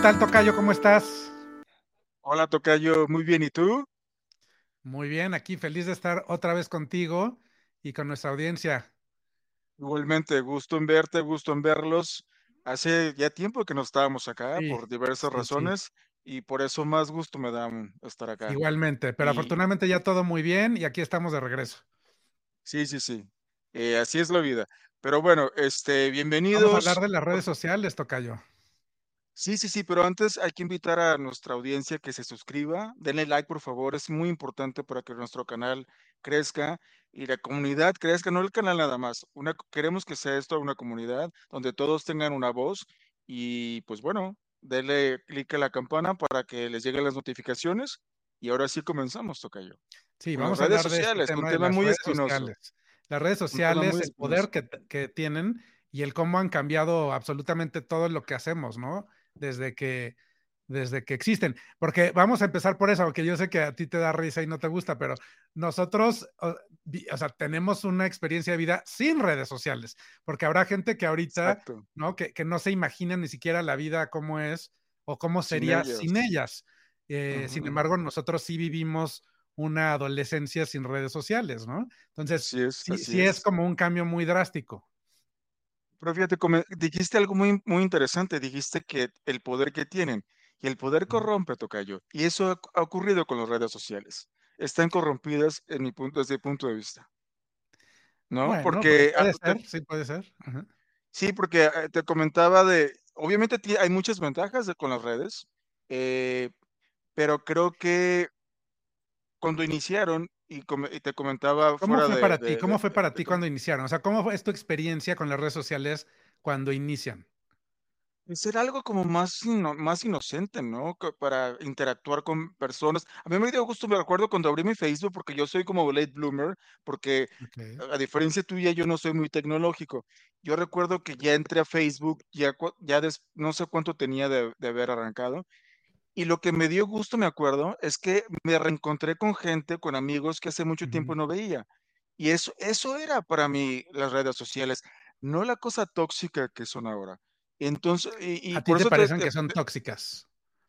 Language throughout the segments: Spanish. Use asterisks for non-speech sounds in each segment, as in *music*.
¿Qué tal, Tocayo? ¿Cómo estás? Hola, Tocayo. Muy bien. ¿Y tú? Muy bien, aquí feliz de estar otra vez contigo y con nuestra audiencia. Igualmente, gusto en verte, gusto en verlos. Hace ya tiempo que no estábamos acá Sí, por diversas sí, sí, razones y por eso más gusto me da mm, estar acá. igualmente, pero Y afortunadamente ya todo muy bien y aquí estamos de regreso. sí, sí, sí. eh, así es la vida. Pero bueno, este, Vamos a hablar bienvenidos. de las redes sociales, Tocayo. Sí, sí, sí, pero antes hay que invitar a nuestra audiencia que se suscriba, denle like por favor, es muy importante para que nuestro canal crezca y la comunidad crezca, no el canal nada más. Una, queremos que sea esto una comunidad donde todos tengan una voz y pues bueno, denle clic a la campana para que les lleguen las notificaciones y ahora sí comenzamos, Tocayo, Sí, con las vamos a redes este sociales, un tema las muy redes espinoso, sociales. Las redes sociales, el poder que, que tienen y el cómo han cambiado absolutamente todo lo que hacemos, ¿no? Desde que, desde que existen. Porque vamos a empezar por eso, aunque yo sé que a ti te da risa y no te gusta, pero nosotros, o, sea, tenemos una experiencia de vida sin redes sociales, porque habrá gente que ahorita, Exacto, ¿no? Que, que no se imagina ni siquiera la vida cómo es o cómo sin sería sin ellas. Eh, sin embargo, nosotros sí vivimos una adolescencia sin redes sociales, ¿no? Entonces, es, sí, así sí es es. como un cambio muy drástico. Pero fíjate, dijiste algo muy, muy interesante, dijiste que el poder que tienen, y el poder corrompe, tocayo, y eso ha, ha ocurrido con las redes sociales. Están corrompidas en mi punto, desde mi punto de vista, ¿no? Bueno, Porque, puede te- ser, sí puede ser. Ajá. sí, porque eh, te comentaba de, obviamente hay muchas ventajas de- con las redes, eh, pero creo que cuando iniciaron, y, y te comentaba ¿Cómo fuera fue de, para ti? de, ¿Cómo de- fue para ti cuando iniciaron? O sea, ¿cómo es tu experiencia con las redes sociales cuando inician? Ser algo como más, ino- más inocente, ¿no? Que Para interactuar con personas. A mí me dio gusto, me acuerdo cuando abrí mi Facebook, porque yo soy como late bloomer, porque Ok. a diferencia tuya, yo no soy muy tecnológico. Yo recuerdo que ya entré a Facebook, ya, ya des- no sé cuánto tenía de, de haber arrancado, y lo que me dio gusto, me acuerdo, es que me reencontré con gente, con amigos que hace mucho tiempo no veía. Y eso, eso era para mí las redes sociales, no la cosa tóxica que son ahora. Entonces, y, y ¿A ti por te eso parecen te- que son tóxicas?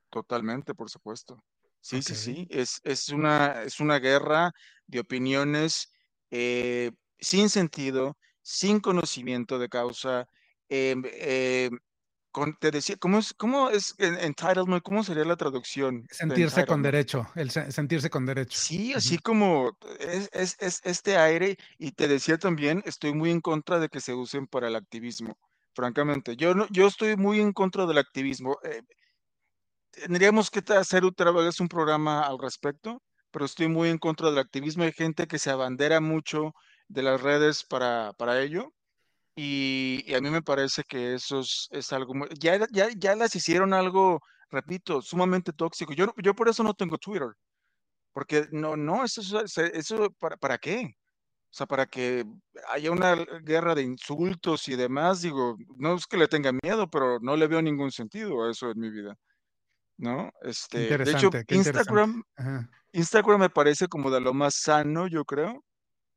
totalmente, por supuesto. Sí, sí, sí, es, es una, es una guerra de opiniones eh, sin sentido, sin conocimiento de causa. em, em, con- te decía, ¿cómo es, cómo es en- entitlement? ¿Cómo sería la traducción de Sentirse con entitlement? derecho, el se- sentirse con derecho. Sí, así Ujú. como es, es, es este aire, y te decía también, estoy muy en contra de que se usen para el activismo, francamente. Yo no, yo estoy muy en contra del activismo. eh, tendríamos que hacer otra vez un programa al respecto, pero estoy muy en contra del activismo. Hay gente que se abandera mucho de las redes para, para ello. Y, y a mí me parece que eso es, es algo muy, ya, ya, ya las hicieron algo, repito, sumamente tóxico. Yo, yo por eso no tengo Twitter. Porque no, no, eso, eso, ¿para, para qué? O sea, para que haya una guerra de insultos y demás, digo, no es que le tenga miedo, pero no le veo ningún sentido a eso en mi vida, ¿no? Este, de hecho. Instagram. Instagram me parece como de lo más sano, yo creo.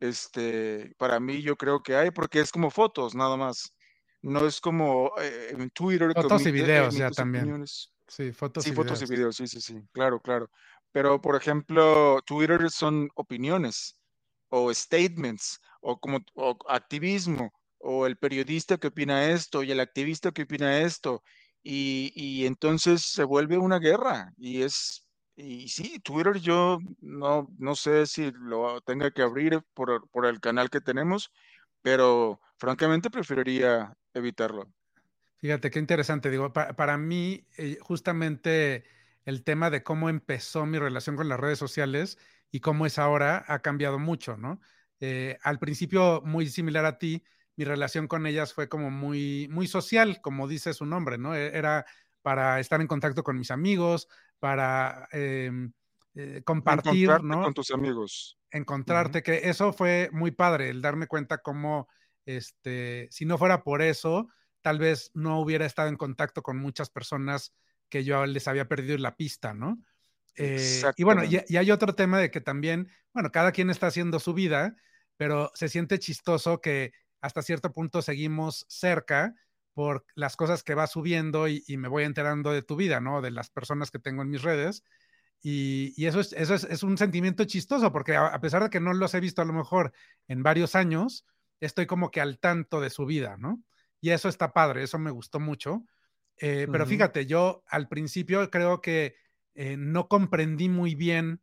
Este, para mí yo creo que hay, porque es como fotos, nada más. No es como eh, en Twitter Fotos y videos ya también. opiniones. Sí, fotos Sí, y fotos y videos. videos, sí, sí, sí, claro, claro. Pero, por ejemplo, Twitter son opiniones o statements o como o activismo o el periodista que opina esto y el activista que opina esto y, y entonces se vuelve una guerra y es y sí, Twitter yo no no sé si lo tenga que abrir por, por el canal que tenemos, pero francamente preferiría evitarlo. Fíjate, qué interesante. Digo, pa- para mí, eh, justamente el tema de cómo empezó mi relación con las redes sociales y cómo es ahora ha cambiado mucho, ¿no? Eh, al principio, muy similar a ti, mi relación con ellas fue como muy, muy social, como dice su nombre, ¿no? E- Era para estar en contacto con mis amigos, para em, eh, compartir, Encontrarte ¿no? con tus amigos. Encontrarte, que eso fue muy padre, el darme cuenta cómo, este, si no fuera por eso, tal vez no hubiera estado en contacto con muchas personas que yo les había perdido la pista, ¿no? Eh, y bueno, y hay otro tema de que también, bueno, cada quien está haciendo su vida, pero se siente chistoso que hasta cierto punto seguimos cerca, por las cosas que va subiendo y, me voy enterando de tu vida, ¿no? De las personas que tengo en mis redes. Y, eso, es, eso es, un sentimiento chistoso, porque a, pesar de que no los he visto a lo mejor en varios años, estoy como que al tanto de su vida, ¿no? Y eso está padre, eso me gustó mucho. Eh, pero fíjate, yo al principio creo que eh, no comprendí muy bien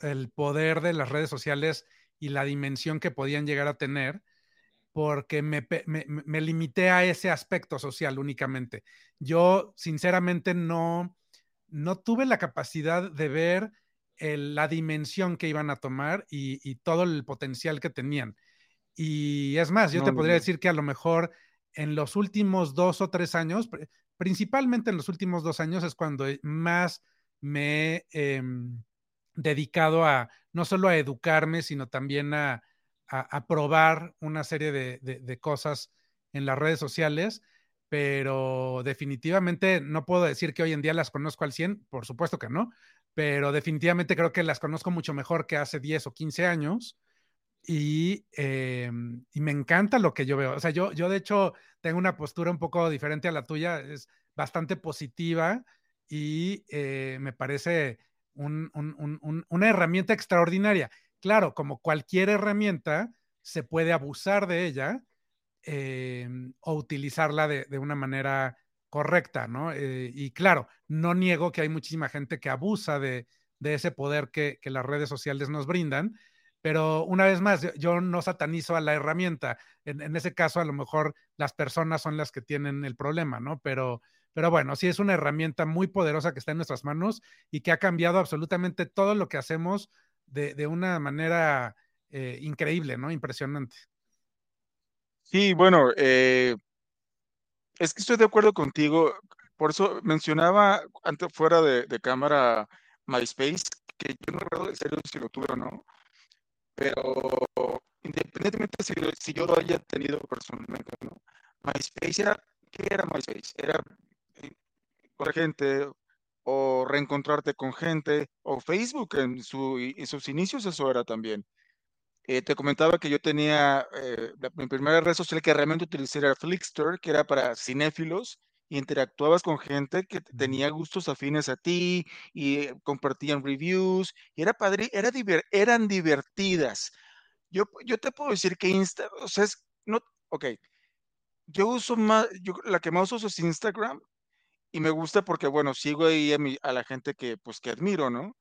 el poder de las redes sociales y la dimensión que podían llegar a tener porque me, me, limité a ese aspecto social únicamente. Yo, sinceramente, no, no tuve la capacidad de ver la dimensión que iban a tomar y, todo el potencial que tenían. Y es más, yo te podría decir que a lo mejor en los últimos dos o tres años, principalmente en los últimos dos años, es cuando más me he em, dedicado a no solo a educarme, sino también a, a, probar una serie de, cosas en las redes sociales, pero definitivamente no puedo decir que hoy en día las conozco al 100, por supuesto que no, pero definitivamente creo que las conozco mucho mejor que hace 10 o 15 años. Y, em, y, me encanta lo que yo veo. O sea, yo, yo de hecho tengo una postura un poco diferente a la tuya, es bastante positiva y eh, me parece una herramienta extraordinaria. Claro, como cualquier herramienta, se puede abusar de ella em, o utilizarla de, una manera correcta, ¿no? Eh, y claro, no niego que hay muchísima gente que abusa de, ese poder que, las redes sociales nos brindan, pero una vez más, yo, no satanizo a la herramienta. En, en, ese caso, a lo mejor las personas son las que tienen el problema, ¿no? Pero, pero bueno, sí es una herramienta muy poderosa que está en nuestras manos y que ha cambiado absolutamente todo lo que hacemos de, una manera eh, increíble, ¿no? Impresionante. Sí, bueno, eh, es que estoy de acuerdo contigo. Por eso mencionaba antes fuera de, cámara MySpace, que yo no recuerdo en serio si lo tuve o no, pero independientemente si, si yo lo haya tenido personalmente no, MySpace era, ¿qué era MySpace? Era eh, con gente o reencontrarte con gente, o Facebook en, sus inicios eso era también. Eh, te comentaba que yo tenía eh, mi primera red social que realmente utilicé era Flickster, que era para cinéfilos, y interactuabas con gente que tenía gustos afines a ti y eh, compartían reviews, y era padre, era eran divertidas. Yo, yo te puedo decir que Insta, o sea, es, no, ok, yo uso más, yo, la que más uso es Instagram, y me gusta porque, bueno, sigo ahí a, a la gente que, pues, que admiro, ¿no?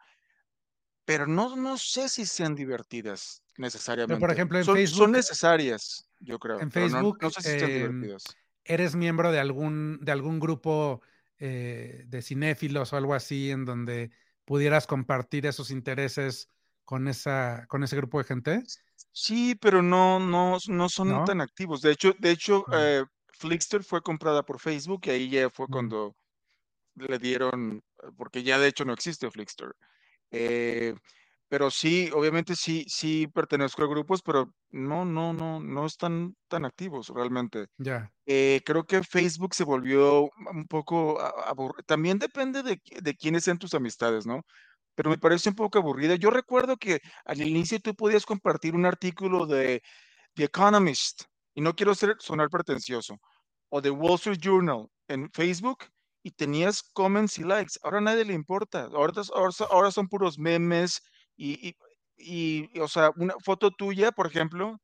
Pero no, no sé si sean divertidas necesariamente. por ejemplo, en son, Facebook. Son necesarias, yo creo. En Facebook. No, sé si sean em, divertidas. ¿Eres miembro de algún, de algún grupo eh, de cinéfilos o algo así en donde pudieras compartir esos intereses con, esa, con ese grupo de gente? Sí, pero no, no, no son tan activos. De hecho, de hecho, eh, Flickster fue comprada por Facebook y ahí ya fue cuando le dieron, porque ya de hecho no existe Flickster. Eh, pero sí, obviamente sí, sí pertenezco a grupos, pero no, no, no, no están tan activos realmente. Ya. Eh, creo que Facebook se volvió un poco aburrido. También depende de, de quiénes sean tus amistades, ¿no? Pero me parece un poco aburrida. Yo recuerdo que al inicio tú podías compartir un artículo de The Economist, y no quiero ser, sonar pretencioso, o The Wall Street Journal en Facebook y tenías comments y likes. Ahora a nadie le importa. Ahora, ahora, son puros memes y, y, o sea, una foto tuya, por ejemplo,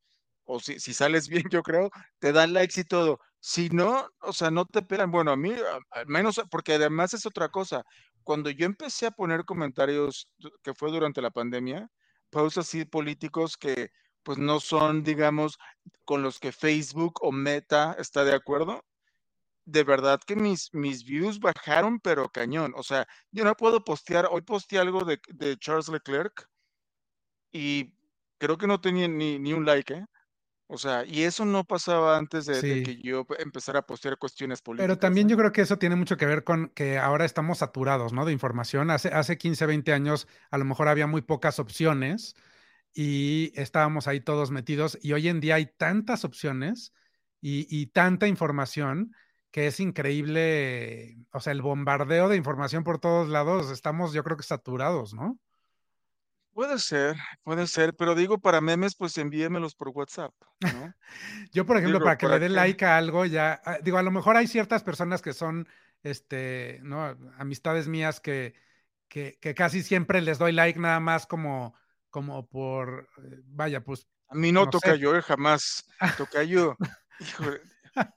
o si, si, sales bien, *laughs* yo creo, te dan likes y todo. Si no, o sea, no te pelan. Bueno, a mí, al menos, porque además es otra cosa. Cuando yo empecé a poner comentarios, que fue durante la pandemia, posts así políticos que pues no son, digamos, con los que Facebook o Meta está de acuerdo, de verdad que mis, mis views bajaron, pero cañón. O sea, yo no puedo postear, hoy posteé algo de, Charles Leclerc y creo que no tenía ni, ni, un like, ¿eh? O sea, y eso no pasaba antes de, que yo empezara a postear cuestiones políticas. Pero también yo creo que eso tiene mucho que ver con que ahora estamos saturados, ¿no? De información. Hace, hace 15, 20 años a lo mejor había muy pocas opciones y estábamos ahí todos metidos y hoy en día hay tantas opciones y, tanta información que es increíble, o sea, el bombardeo de información por todos lados, estamos yo creo que saturados, ¿no? Puede ser, puede ser, pero digo, para memes, pues envíemelos por WhatsApp, ¿no? *laughs* Yo, por ejemplo, Digo, para que le ¿para dé like a algo, ya, ah, digo, a lo mejor hay ciertas personas que son, este, ¿no? Amistades mías que, que, que casi siempre les doy like nada más como, como por, eh, vaya, pues, A mí no, no sé. tocayo, eh, jamás. Tocayo, *laughs* híjole,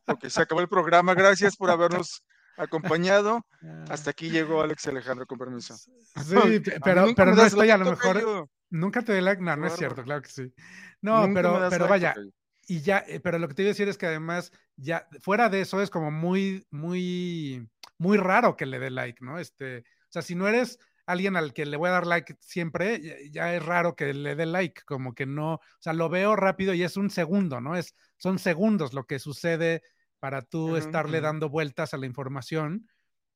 okey, se acabó el programa. Gracias por habernos acompañado. *laughs* Ah. Hasta aquí llegó Alex Alejandro, con permiso. Sí, *laughs* pero pero no estoy a lo mejor. ¿Nunca te doy like? No, no es cierto, claro que sí. No, Nunca pero pero like, vaya, y ya, eh, pero lo que te iba a decir es que además, ya fuera de eso es como muy muy muy raro que le dé like, ¿no? Este, o sea, si no eres alguien al que le voy a dar like siempre, ya ya es raro que le dé like, como que no, o sea, lo veo rápido y es un segundo, ¿no? Es son segundos lo que sucede para tú estarle dando vueltas a la información.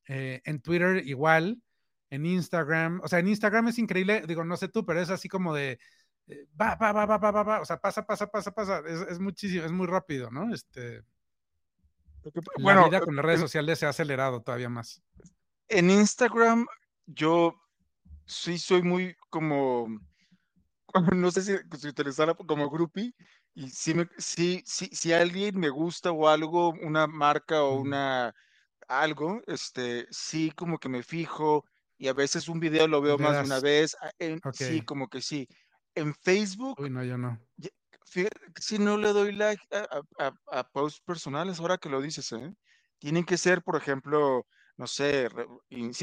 Eh, en Twitter igual, en Instagram, o sea, en Instagram es increíble, digo, no sé tú, pero es así como de, eh, va, va, va, va, va, va, va, o sea, pasa, pasa, pasa, pasa, es, es muchísimo, es muy rápido, ¿no? Este, p la bueno, vida con las redes sociales se ha acelerado todavía más. en Instagram, yo sí soy muy como, *laughs* no sé si si utilizarla como groupie, y sí me sí sí si alguien me gusta o algo, una marca o una algo, este, sí como que me fijo, y a veces un video lo veo más de una vez, ah, sí, como que sí. En Facebook, Uy, no, yo no. fíjate sí no le doy like a a a a posts personales, ahora que lo dices, ¿eh? Tienen que ser, por ejemplo, no sé, re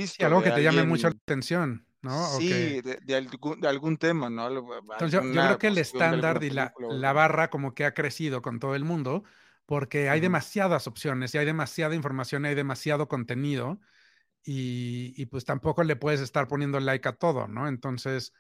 Sí, algo que te llame mucho la atención, ¿no? Sí, de de algún de algún tema, ¿no? Entonces, yo yo creo que el estándar y la la barra como que ha crecido con todo el mundo, porque hay demasiadas opciones y hay demasiada información, y hay demasiado contenido, y y pues tampoco le puedes estar poniendo like a todo, ¿no? Entonces,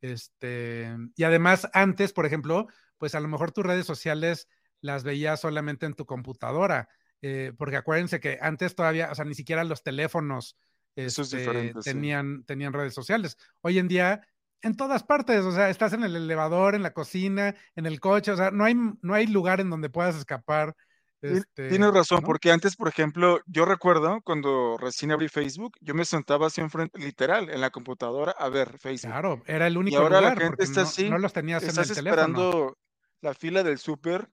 este, y además antes, por ejemplo, pues a lo mejor tus redes sociales las veías solamente en tu computadora, eh, porque acuérdense que antes todavía, o sea, ni siquiera los teléfonos, Es este, sí. tenían tenían redes sociales. Hoy en día, en todas partes, o sea, estás en el elevador, en la cocina, en el coche, o sea, no hay no hay lugar en donde puedas escapar, Tien tienes este, razón, ¿no? porque antes, por ejemplo, yo recuerdo cuando recién abrí Facebook, yo me sentaba así enfrente, literal, en la computadora a ver Facebook. Claro, era el Y único ahora la gente está no así, no los tenías en estás el teléfono. esperando la fila del súper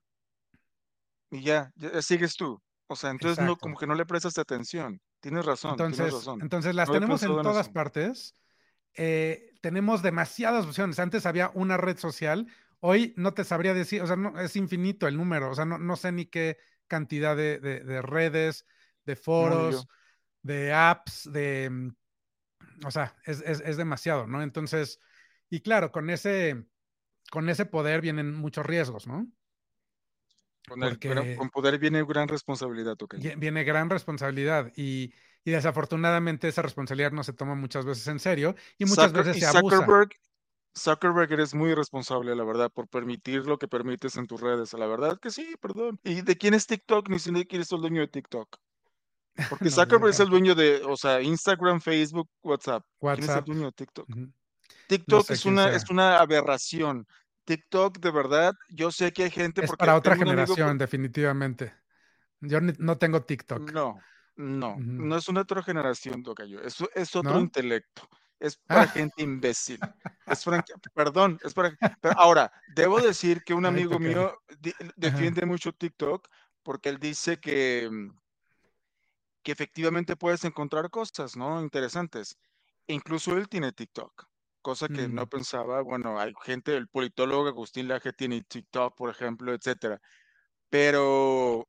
y ya, ya sigues tú. O sea, entonces no, como que no le prestas atención. Tienes razón, tienes Entonces razón. entonces las No tenemos en todas partes, eh, tenemos demasiadas opciones. Antes había una red social, hoy no te sabría decir, o sea, no, es infinito el número, o sea, no no sé ni qué cantidad de de de redes, de No, foros, de apps, de, mm, o sea, es es es demasiado, ¿no? Entonces, y claro, con ese con ese poder vienen muchos riesgos, ¿no? Con el gran Porque con poder viene gran responsabilidad, vie viene gran responsabilidad y y desafortunadamente esa responsabilidad no se toma muchas veces en serio y muchas Zucker veces se abusa. Zuckerberg Zuckerberg eres muy irresponsable, la verdad, por permitir lo que permites en tus redes. La verdad que sí, perdón. ¿Y de quién es TikTok? Ni de quién es el dueño de TikTok. *laughs* Porque No, Zuckerberg es el dueño de, o sea, Instagram, Facebook, WhatsApp. ¿Quién es el dueño de TikTok? TikTok sé es una es una aberración. TikTok, de verdad, yo sé que hay gente Es porque para otra generación, definitivamente. Yo no tengo TikTok. No, no, no es una otra generación, tocayo, eso es otro ¿No? intelecto, es *laughs* para Ah, gente imbécil, es franca perdón, es para pero ahora, debo decir que un amigo mío di defiende mucho TikTok, porque él dice que, mm que efectivamente puedes encontrar cosas, ¿no?, interesantes. Incluso él tiene TikTok, cosa que no Mm. pensaba, bueno, hay gente, el politólogo Agustín Laje tiene TikTok, por ejemplo, etcétera. Pero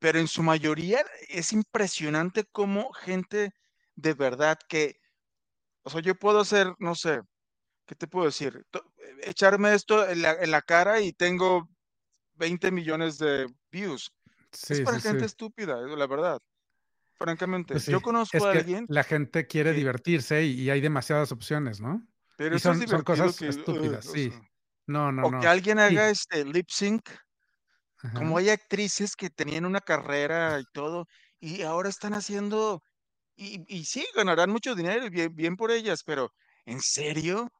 pero en su mayoría es impresionante cómo gente de verdad que, o sea, yo puedo hacer, no sé, ¿qué te puedo decir? To echarme esto en la en la cara y tengo 20 millones de views. Es Sí, para sí, gente sí. estúpida, la verdad, francamente. Pues Yo conozco es a que alguien la gente quiere que divertirse y y hay demasiadas opciones, ¿no? pero Y eso es son cosas que, estúpidas, o sí. sea, No, no, o que no. alguien haga, Sí. este, lip sync, como hay actrices que tenían una carrera y todo, y ahora están haciendo y y sí, ganarán mucho dinero y bien bien por ellas, pero, ¿en serio?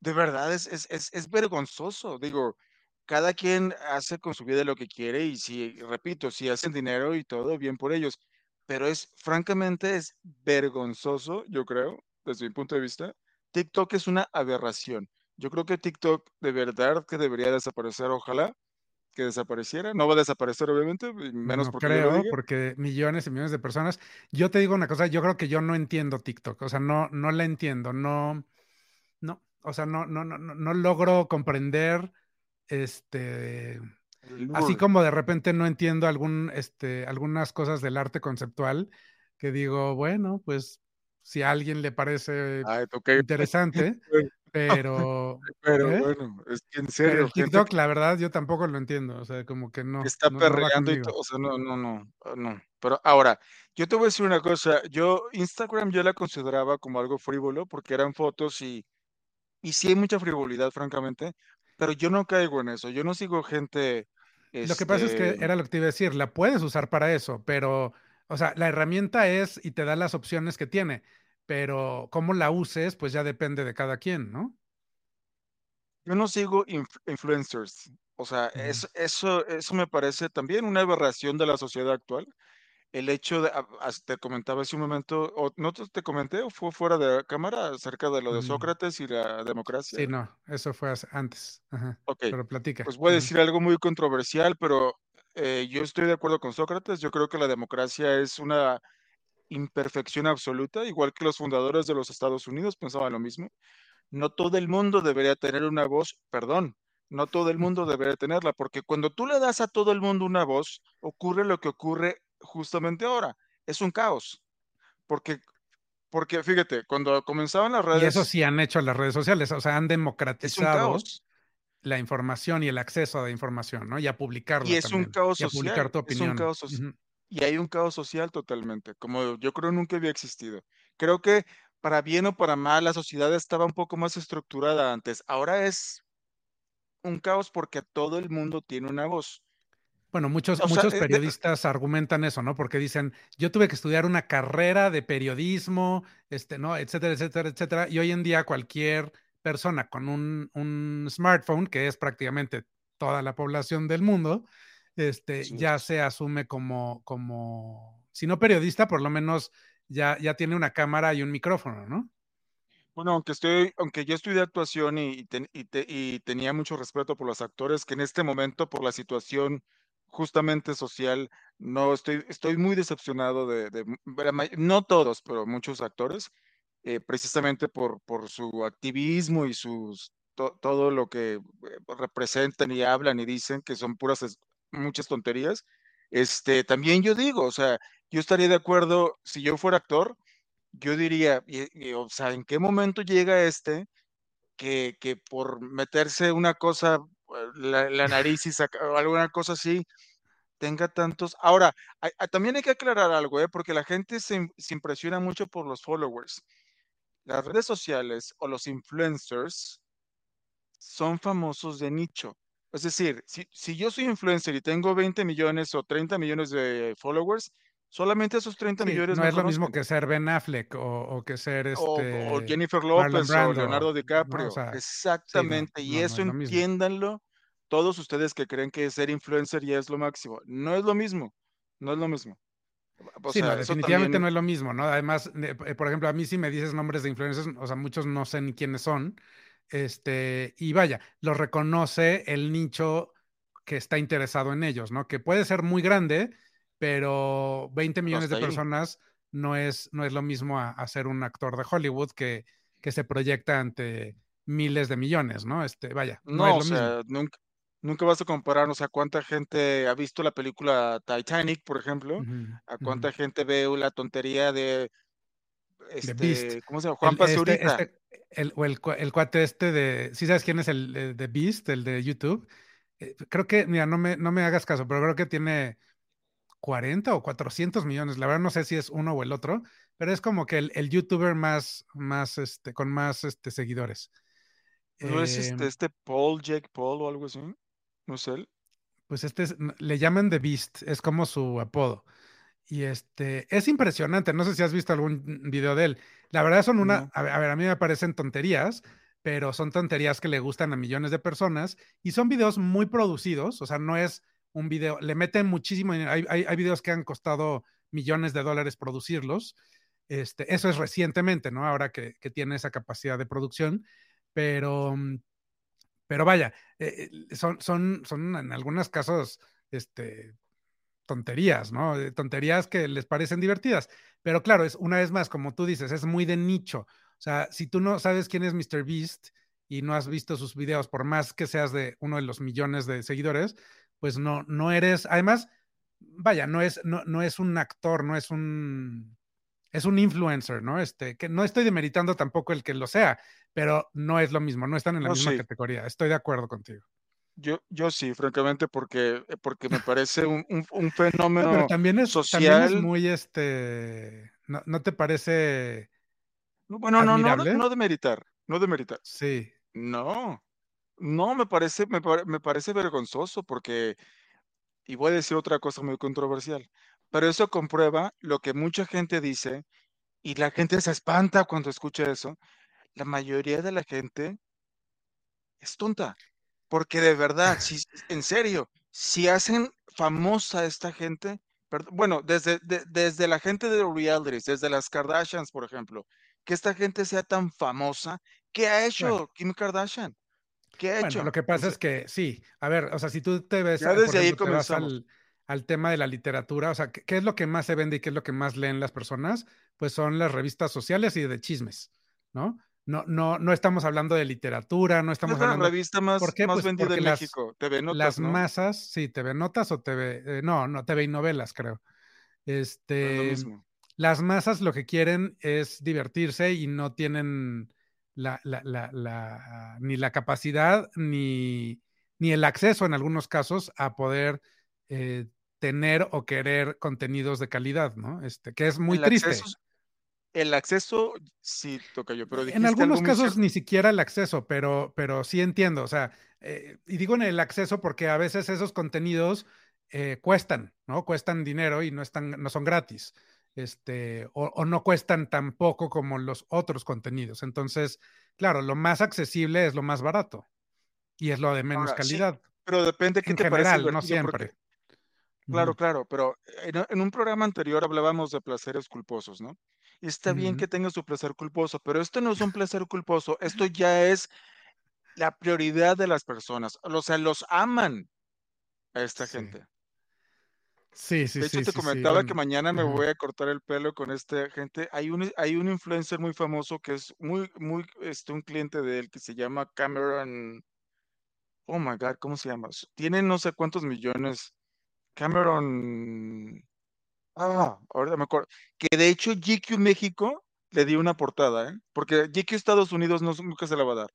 De verdad es es es es vergonzoso. Digo, cada quien hace con su vida lo que quiere y si, repito, si hacen dinero y todo, bien por ellos, pero es francamente, es vergonzoso, yo creo, desde mi punto de vista, TikTok es una aberración. Yo creo que TikTok de verdad que debería desaparecer, ojalá que desapareciera. No va a desaparecer, obviamente, menos No porque lo creo, porque millones y millones de personas. Yo te digo una cosa, yo creo que yo no entiendo TikTok, o sea, no, no la entiendo, no, no, o sea, no, no, no, no, no logro comprender, este, así como de repente no entiendo algún, este, algunas cosas del arte conceptual, que digo, bueno, pues si a alguien le parece Ay, interesante, *laughs* pero, *laughs* Pero ¿eh? bueno, es que en serio, el gente TikTok, la verdad, yo tampoco lo entiendo, o sea, como que no, está no, no perreando y conmigo. todo, o sea, no, no, no, ah, no. Pero ahora, yo te voy a decir una cosa, yo Instagram yo la consideraba como algo frívolo porque eran fotos y, y sí hay mucha frivolidad, francamente, pero yo no caigo en eso, yo no sigo gente, Lo que pasa es este, que era lo que te iba a decir, la puedes usar para eso, pero, o sea, la herramienta es y te da las opciones que tiene, pero cómo la uses, pues ya depende de cada quien, ¿no? yo no sigo inf- influencers, o sea, eso, eso, eso me parece también una aberración de la sociedad actual. El hecho de, ah, ah, te comentaba hace un momento, o no te, te comenté, o fue fuera de cámara acerca de lo de Mm, Sócrates y la democracia. Sí, no, eso fue antes, ajá, Ok, pero platica. pues voy a decir algo muy controversial, pero eh, yo estoy de acuerdo con Sócrates. Yo creo que la democracia es una imperfección absoluta, igual que los fundadores de los Estados Unidos pensaban lo mismo. No todo el mundo debería tener una voz, perdón, no todo el mundo debería tenerla, porque cuando tú le das a todo el mundo una voz, ocurre lo que ocurre justamente ahora. Es un caos, porque, porque fíjate, cuando comenzaban las Y eso redes, sí han hecho las redes sociales, o sea, han democratizado la información y el acceso a la información, ¿no? Y a Y publicarla es un caos y a publicar social, tu es un opinión. caos social. Ujú. Y hay un caos social totalmente, como yo creo nunca había existido. Creo que para bien o para mal, la sociedad estaba un poco más estructurada antes. Ahora es un caos porque todo el mundo tiene una voz. Bueno, muchos, O sea, muchos eh, de- periodistas argumentan eso, ¿no? Porque dicen, yo tuve que estudiar una carrera de periodismo, este, ¿no? Etcétera, etcétera, etcétera. Y hoy en día cualquier persona con un, un smartphone, que es prácticamente toda la población del mundo, este, ya se asume como, como, si no periodista, por lo menos ya, ya tiene una cámara y un micrófono, ¿no? Bueno, aunque estoy, aunque yo estudié actuación y, y ten- y te- y tenía mucho respeto por los actores, que en este momento, por la situación justamente social, no estoy, estoy muy decepcionado de, de may- no todos, pero muchos actores, eh, precisamente por, por su activismo y sus to- todo lo que eh, representan y hablan y dicen que son puras muchas tonterías. Este, también yo digo, o sea, yo estaría de acuerdo si yo fuera actor yo diría, y, o sea, ¿en qué momento llega este que, que por meterse una cosa, la, la nariz y saca, o alguna cosa así, tenga tantos? Ahora, hay- también hay que aclarar algo, ¿eh? Porque la gente se, se impresiona mucho por los followers. Las redes sociales o los influencers son famosos de nicho. Es decir, si, si yo soy influencer y tengo 20 millones o 30 millones de followers, solamente esos 30 Sí, millones no me es lo mismo que ser Ben Affleck o, o que ser O, o este Jennifer López o Leonardo ¿no? O DiCaprio. sea, sí, no, Exactamente. Y no, eso entiéndanlo todos ustedes que creen que ser influencer ya es lo máximo. No es lo mismo. No es lo mismo. O Sí, sea, definitivamente también, no es lo mismo, ¿no? Además, eh, eh, por ejemplo, a mí si me dices nombres de influencers, o sea, muchos no sé ni quiénes son, este, y vaya, los reconoce el nicho que está interesado en ellos, ¿no? Que puede ser muy grande, pero 20 pero millones hasta de ahí. personas no es, no es lo mismo a, a ser un actor de Hollywood que, que se proyecta ante miles de millones, ¿no? Este, vaya, no es No, o lo mismo. nunca, nunca vas a comparar, o sea, cuánta gente ha visto la película Titanic, por ejemplo, a cuánta gente ve la tontería de, The Beast. este, ¿cómo se llama? Juan El, este, Pazurita. este, el, o el, el cuate este de, ¿sí sabes quién es el The Beast, el de YouTube? Eh, creo que, mira, no me, no me hagas caso, pero creo que tiene 40 o 400 millones. La verdad no sé si es uno o el otro, pero es como que el, el YouTuber más, más, este, con más, este, seguidores. ¿No es este, este Paul, Jake Paul o algo así? ¿No es él? pues este es- le llaman The Beast, es como su apodo. Y este, es impresionante, no sé si has visto algún video de él. La verdad son una, No. a ver, a ver, a mí me parecen tonterías, pero son tonterías que le gustan a millones de personas y son videos muy producidos, o sea, no es un video, le meten muchísimo dinero. Hay, hay, hay videos que han costado millones de dólares producirlos, Este, eso es recientemente, ¿no? Ahora que, que tiene esa capacidad de producción, pero, pero vaya, eh, son, son, son en algunos casos, este, tonterías, ¿no? Tonterías que les parecen divertidas. Pero claro, es una vez más, como tú dices, es muy de nicho. O sea, si tú no sabes quién es Mr. Beast y no has visto sus videos, por más que seas de uno de los millones de seguidores, pues no, no eres, además, vaya, no es, no, no es un actor, no es un, es un influencer, ¿no? Este, que no estoy demeritando tampoco el que lo sea, pero no es lo mismo, no están en la No, misma sí. categoría. Estoy de acuerdo contigo. Yo, yo sí, francamente, porque, porque me parece un, un- un No, pero fenómeno también es, también es social. muy, este, ¿no, no te parece No, Bueno, no, no, no de meritar, no de meritar. Sí, No, no, me parece, me, me parece vergonzoso porque, y voy a decir otra cosa muy controversial, pero eso comprueba lo que mucha gente dice y la gente se espanta cuando escucha eso. La mayoría de la gente es tonta, porque de verdad, si, *laughs* en serio, si hacen famosa a esta gente, bueno, desde, de- desde la gente de los realities, desde las Kardashians, por ejemplo, que esta gente sea tan famosa, ¿qué ha bueno. hecho Kim Kardashian? ¿Qué ha Bueno, lo hecho? que pasa es que sí, a ver, o sea, si tú te ves, ya por desde ejemplo, comenzamos. al, al tema de la literatura, o sea, ¿qué, es lo que más se vende y qué es lo que más leen las personas? Pues son las revistas sociales y de chismes, ¿no? No, no, no estamos hablando de literatura, no ¿Cuál estamos es la hablando, revista ¿por más, qué? más Pues vendida en las, México? TV las Notas, ¿no? masas, sí, TV Notas o TV, eh, no, no, TV y novelas, creo. No es lo Este, mismo. las masas lo que quieren es divertirse y no tienen la, la, la, la, ni la capacidad ni, ni el acceso en algunos casos a poder eh, tener o querer contenidos de calidad, ¿no? Este, que es muy El acceso, triste. el acceso, sí, toca yo, pero En algunos casos ni siquiera el acceso, pero, pero sí entiendo, o sea, eh, y digo en el acceso porque a veces esos contenidos eh, cuestan, ¿no? Cuestan dinero y no, están, no son gratis, este, o, o no cuestan tan poco como los otros contenidos. Entonces, claro, lo más accesible es lo más barato y es lo de menos Ahora, sí, calidad, pero depende qué en te parece general, no porque Claro, claro, pero en, en un programa anterior hablábamos de placeres culposos, ¿no? Y está bien que tenga su placer culposo, pero esto no es un *laughs* placer culposo, esto ya es la prioridad de las personas, o sea, los aman a esta Sí, gente. sí, sí, De hecho, sí, te sí, sí, comentaba que mañana me voy a cortar el pelo con esta gente. Hay un, hay un influencer muy famoso que es muy, muy, este, un cliente de él que se llama Cameron. Oh my God, ¿cómo se llama? Tiene no sé cuántos millones. Cameron. Ah, ahorita me acuerdo. Que de hecho GQ México le dio una portada, ¿eh? Porque GQ Estados Unidos no, nunca se la va a dar.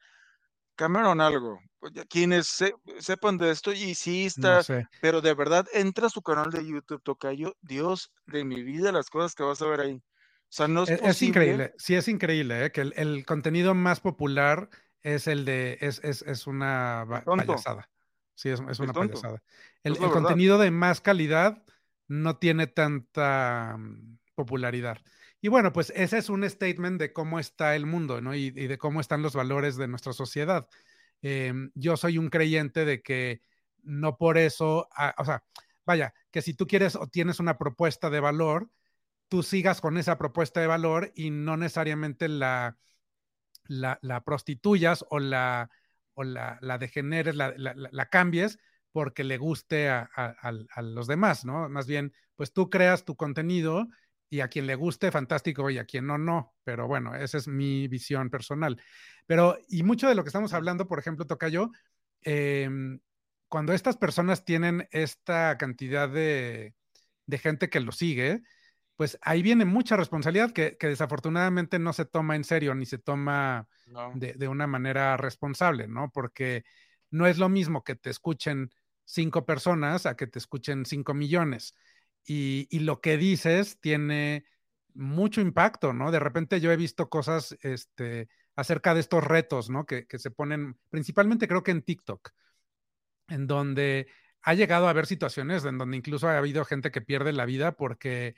Cameron algo. Pues Quienes se- sepan de esto, y sí no está, sé. pero de verdad entra a su canal de YouTube, Tocayo. Dios de mi vida, las cosas que vas a ver ahí. O sea, no es Es, es posible. increíble, sí es increíble, ¿eh? que el, el contenido más popular es el de, es, es, es una tonto, payasada. Sí, es, es una payasada. El, Es el contenido de más calidad no tiene tanta mm, popularidad. Y bueno, pues ese es un statement de cómo está el mundo, ¿no? Y, y de cómo están los valores de nuestra sociedad. Em, yo soy un creyente de que no por eso, ah, o sea, vaya, que si tú quieres o tienes una propuesta de valor, tú sigas con esa propuesta de valor y no necesariamente la, la, la prostituyas o la, o la, la degeneres, la, la, la, cambies porque le guste a, a, a, los demás, ¿no? Más bien, pues tú creas tu contenido y a quien le guste, fantástico, y a quien no, no. Pero bueno, esa es mi visión personal. Pero, y mucho de lo que estamos hablando, por ejemplo, toca yo, eh, cuando estas personas tienen esta cantidad de, de gente que lo sigue, pues ahí viene mucha responsabilidad que, que, desafortunadamente no se toma en serio ni se toma No. de, de, una manera responsable, ¿no? Porque no es lo mismo que te escuchen cinco personas a que te escuchen cinco millones. Y, y lo que dices tiene mucho impacto, ¿no? De repente yo he visto cosas este, acerca de estos retos, ¿no? Que, que se ponen, principalmente creo que en TikTok, en donde ha llegado a haber situaciones en donde incluso ha habido gente que pierde la vida porque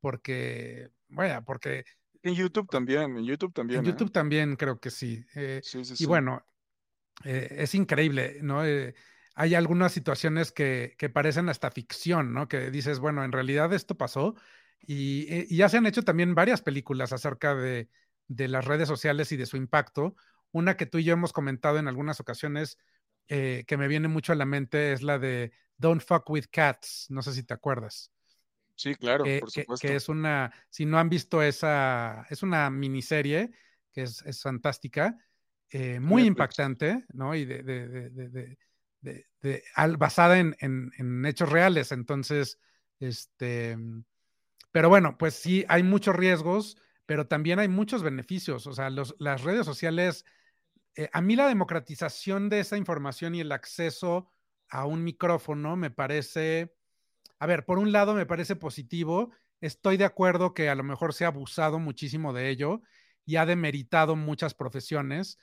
porque, bueno, porque... En YouTube también, en YouTube también. En YouTube ¿eh? también creo que sí. Eh, sí, sí y sí. bueno, eh, es increíble, ¿no? Hay algunas situaciones que, que, parecen hasta ficción, ¿no? Que dices, bueno, en realidad esto pasó Y, y, ya se han hecho también varias películas acerca de, de, las redes sociales y de su impacto. Una que tú y yo hemos comentado en algunas ocasiones, que me viene mucho a la mente, es la de Don't Fuck with Cats. No sé si te acuerdas. Sí, claro, que, por supuesto. Que, es una, si no han visto esa, es una miniserie que es, es fantástica, eh, muy Netflix. impactante, ¿no? Y de, de, de, de al, basada en, en, en, hechos reales. Entonces, este, pero bueno, pues sí, hay muchos riesgos, pero también hay muchos beneficios. O sea, los, las redes sociales, eh, a mí la democratización de esa información y el acceso a un micrófono me parece, a ver, por un lado me parece positivo. Estoy de acuerdo que a lo mejor se ha abusado muchísimo de ello y ha demeritado muchas profesiones.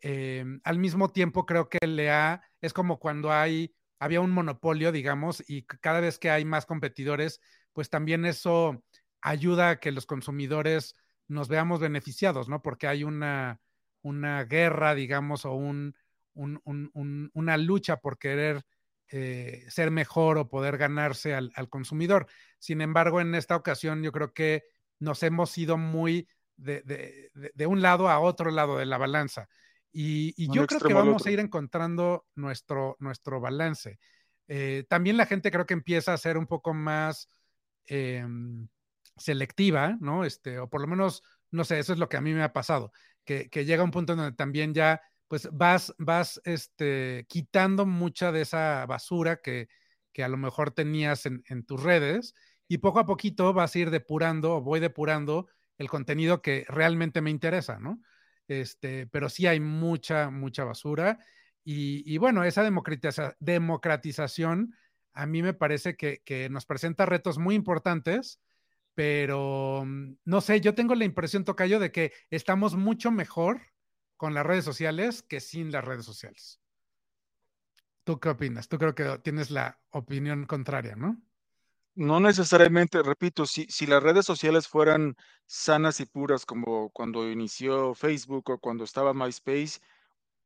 Eh, al mismo tiempo creo que le ha, es como cuando hay, había un monopolio, digamos, y cada vez que hay más competidores, pues también eso ayuda a que los consumidores nos veamos beneficiados, ¿no? Porque hay una, una guerra, digamos, o un, un, un, una lucha por querer eh, ser mejor o poder ganarse al, al, consumidor. Sin embargo, en esta ocasión yo creo que nos hemos ido muy de, de, de un lado a otro lado de la balanza. Y, y yo creo que vamos a ir encontrando nuestro, nuestro balance. Eh, también la gente creo que empieza a ser un poco más eh, selectiva, ¿no? Este, o por lo menos, no sé, eso es lo que a mí me ha pasado, que, que llega un punto donde también ya, pues vas, vas este, quitando mucha de esa basura que, que a lo mejor tenías en, tus redes y poco a poquito vas a ir depurando voy depurando el contenido que realmente me interesa, ¿no? Este, pero sí hay mucha, mucha basura. Y, y bueno, esa democratiza, democratización a mí me parece que, que, nos presenta retos muy importantes, pero mm, no sé, yo tengo la impresión, Tocayo, de que estamos mucho mejor con las redes sociales que sin las redes sociales. ¿Tú qué opinas? Tú creo que tienes la opinión contraria, ¿no? No necesariamente, repito, si, si las redes sociales fueran sanas y puras como cuando inició Facebook o cuando estaba MySpace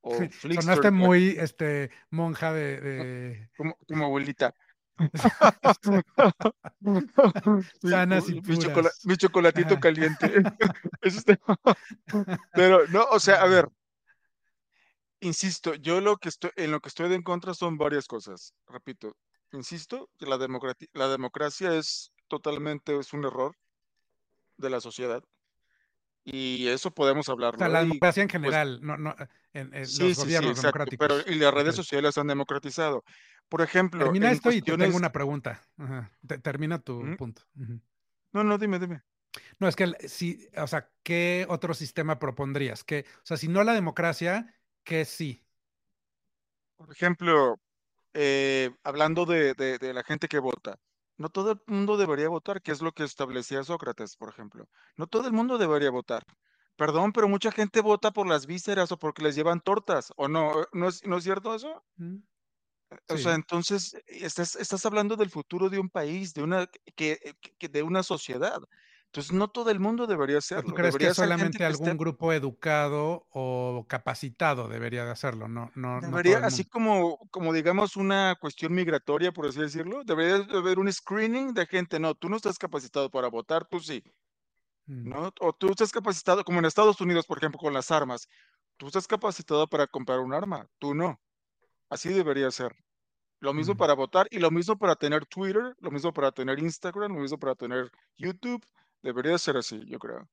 o *laughs* Sonaste muy este, monja de... de... Como, como, abuelita. *laughs* Sanas y. Mi, chocola, mi chocolatito caliente. *laughs* *laughs* Pero no, o sea, a ver, insisto, yo lo que estoy, en lo que estoy en contra son varias cosas. Repito, insisto, que la, la democracia es totalmente es un error de la sociedad. Y eso podemos hablarlo. O sea, la democracia en general, pues, no, no, en, en sí, los sí, gobiernos sí, democráticos. Pero y las redes sociales han democratizado. Por ejemplo, termina esto cuestiones... y te tengo una pregunta. Ajá. Termina tu ¿Mm? punto. Uh -huh. No, no, dime, dime. No, es que si, o sea, ¿qué otro sistema propondrías? Que, o sea, si no la democracia, ¿qué sí? Por ejemplo, eh, hablando de, de, de, la gente que vota, no todo el mundo debería votar, que es lo que establecía Sócrates, por ejemplo. No todo el mundo debería votar. Perdón, pero mucha gente vota por las vísceras o porque les llevan tortas, ¿o no? ¿No es, no es cierto eso? O Sí. sea, entonces estás, estás hablando del futuro de un país, de una, que, que- de una sociedad. Entonces, no todo el mundo debería ¿O ¿Tú hacerlo. crees Debería solamente que algún esté, grupo educado o capacitado debería de hacerlo? No, no, debería, así como, como digamos una cuestión migratoria, por así decirlo, debería de haber un screening de gente. No, tú no estás capacitado para votar, tú sí. Mm. ¿no? O tú estás capacitado, como en Estados Unidos, por ejemplo, con las armas. Tú estás capacitado para comprar un arma, tú no. Así debería ser. Lo mismo Mm. para votar y lo mismo para tener Twitter, lo mismo para tener Instagram, lo mismo para tener YouTube. Debería ser así, yo creo.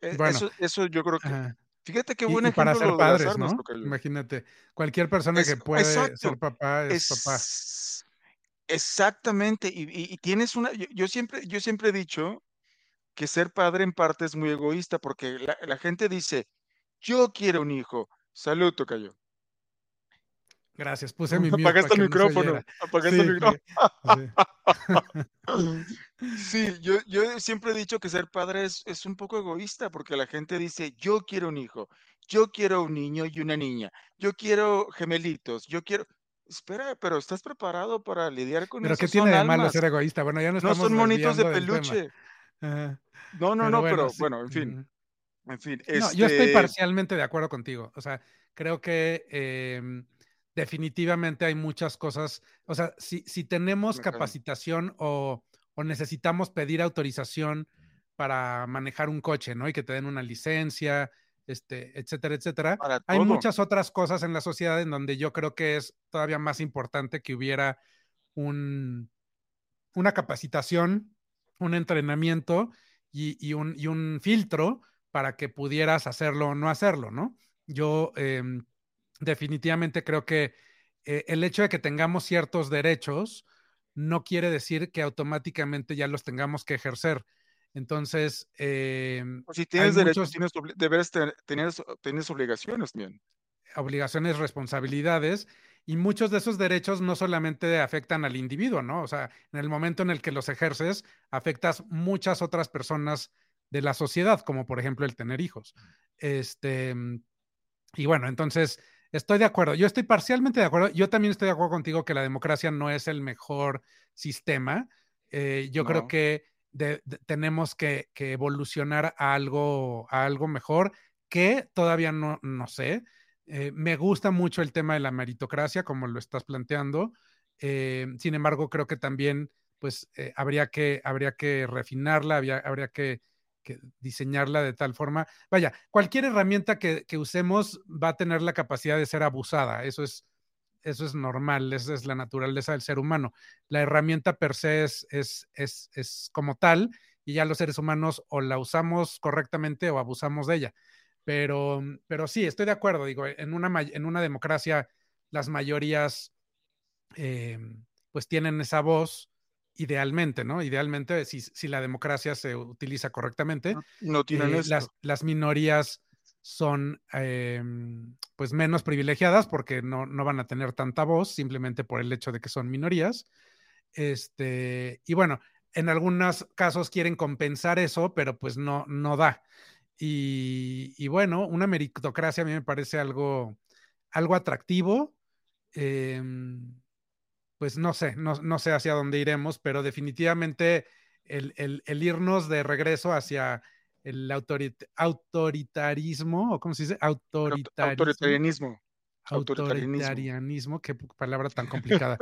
E- Bueno, Eso, eso yo creo que. Fíjate qué Y, buen y para ejemplo ser de padres, armas, ¿no? Imagínate, cualquier persona Es, que puede exacto, ser papá es papá. exactamente. Y, y- y tienes una. Yo, yo siempre, yo siempre he dicho que ser padre en parte es muy egoísta porque la, la gente dice, yo quiero un hijo. Salud, Tocayo. Gracias, puse mi *laughs* mute Apagaste el no micrófono. Apagaste el micrófono. *laughs* sí. Yo, yo siempre he dicho que ser padre es, es un poco egoísta porque la gente dice, yo quiero un hijo, yo quiero un niño y una niña, yo quiero gemelitos, yo quiero... Espera, pero ¿estás preparado para lidiar con Pero eso? ¿qué tiene de malo ser egoísta? Bueno, ya no no estamos son monitos de peluche. Ajá. No, no, Pero no, bueno, pero sí. bueno, en fin, en fin, No, yo estoy este, parcialmente de acuerdo contigo. O sea, creo que em, definitivamente hay muchas cosas. O sea, si, si tenemos capacitación o, o necesitamos pedir autorización para manejar un coche, ¿no? Y que te den una licencia, este, etcétera, etcétera. Hay muchas otras cosas en la sociedad en donde yo creo que es todavía más importante que hubiera un, una capacitación, un entrenamiento y, un, y, un, filtro para que pudieras hacerlo o no hacerlo, ¿no? Yo em, definitivamente creo que eh, el hecho de que tengamos ciertos derechos no quiere decir que automáticamente ya los tengamos que ejercer. Entonces, eh, si tienes derechos, tienes, deberes tienes, obligaciones también. Obligaciones, responsabilidades, y muchos de esos derechos no solamente afectan al individuo, ¿no? O sea, en el momento en el que los ejerces, afectas muchas otras personas de la sociedad, como por ejemplo el tener hijos. Este, y bueno, entonces, estoy de acuerdo. Yo estoy parcialmente de acuerdo. Yo también estoy de acuerdo contigo que la democracia no es el mejor sistema. Eh, yo creo que tenemos que, evolucionar a algo, a algo mejor que todavía no, no sé. Eh, me gusta mucho el tema de la meritocracia, como lo estás planteando. Eh, sin embargo, creo que también pues, habría, que, habría que refinarla, habría que, diseñarla de tal forma. Vaya, cualquier herramienta que, que, usemos va a tener la capacidad de ser abusada. Eso es, eso es normal, esa es la naturaleza del ser humano. La herramienta per se es, es, es, como tal y ya los seres humanos o la usamos correctamente o abusamos de ella. Pero, pero sí, estoy de acuerdo, digo, en una, en una democracia las mayorías eh, pues tienen esa voz idealmente, ¿no? Idealmente, si, si la democracia se utiliza correctamente, no, tienen eh, las, las, minorías son em, pues menos privilegiadas porque no, no, van a tener tanta voz simplemente por el hecho de que son minorías. Este, y bueno, en algunos casos quieren compensar eso, pero pues no, no da. Y, bueno, una meritocracia a mí me parece algo, algo atractivo. Em, pues no sé, no, no, sé hacia dónde iremos, pero definitivamente el, el, el irnos de regreso hacia el autoritarismo, o cómo se dice, autoritarismo. Autoritarianismo. qué palabra tan *laughs* complicada.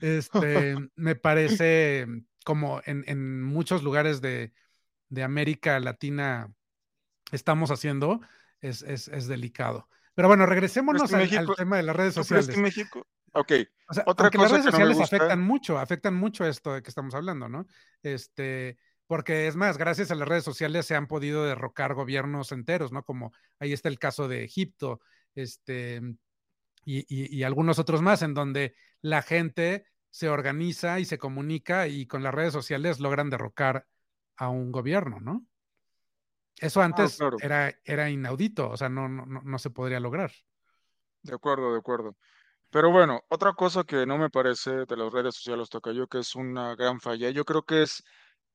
Este, me parece como en, muchos lugares de, América Latina estamos haciendo, es, delicado. Pero bueno, regresémonos al, tema de las redes sociales. en México? Ok. Otra cosa las redes sociales afectan mucho, afectan mucho esto de que estamos hablando, ¿no? Este, porque es más, gracias a las redes sociales se han podido derrocar gobiernos enteros, ¿no? Como ahí está el caso de Egipto, este, y, algunos otros más, en donde la gente se organiza y se comunica y con las redes sociales logran derrocar a un gobierno, ¿no? Eso antes Era, era inaudito, o sea, no, no, no se podría lograr. De acuerdo, de acuerdo. Pero bueno, otra cosa que no me parece de las redes sociales, yo que es una gran falla, yo creo que es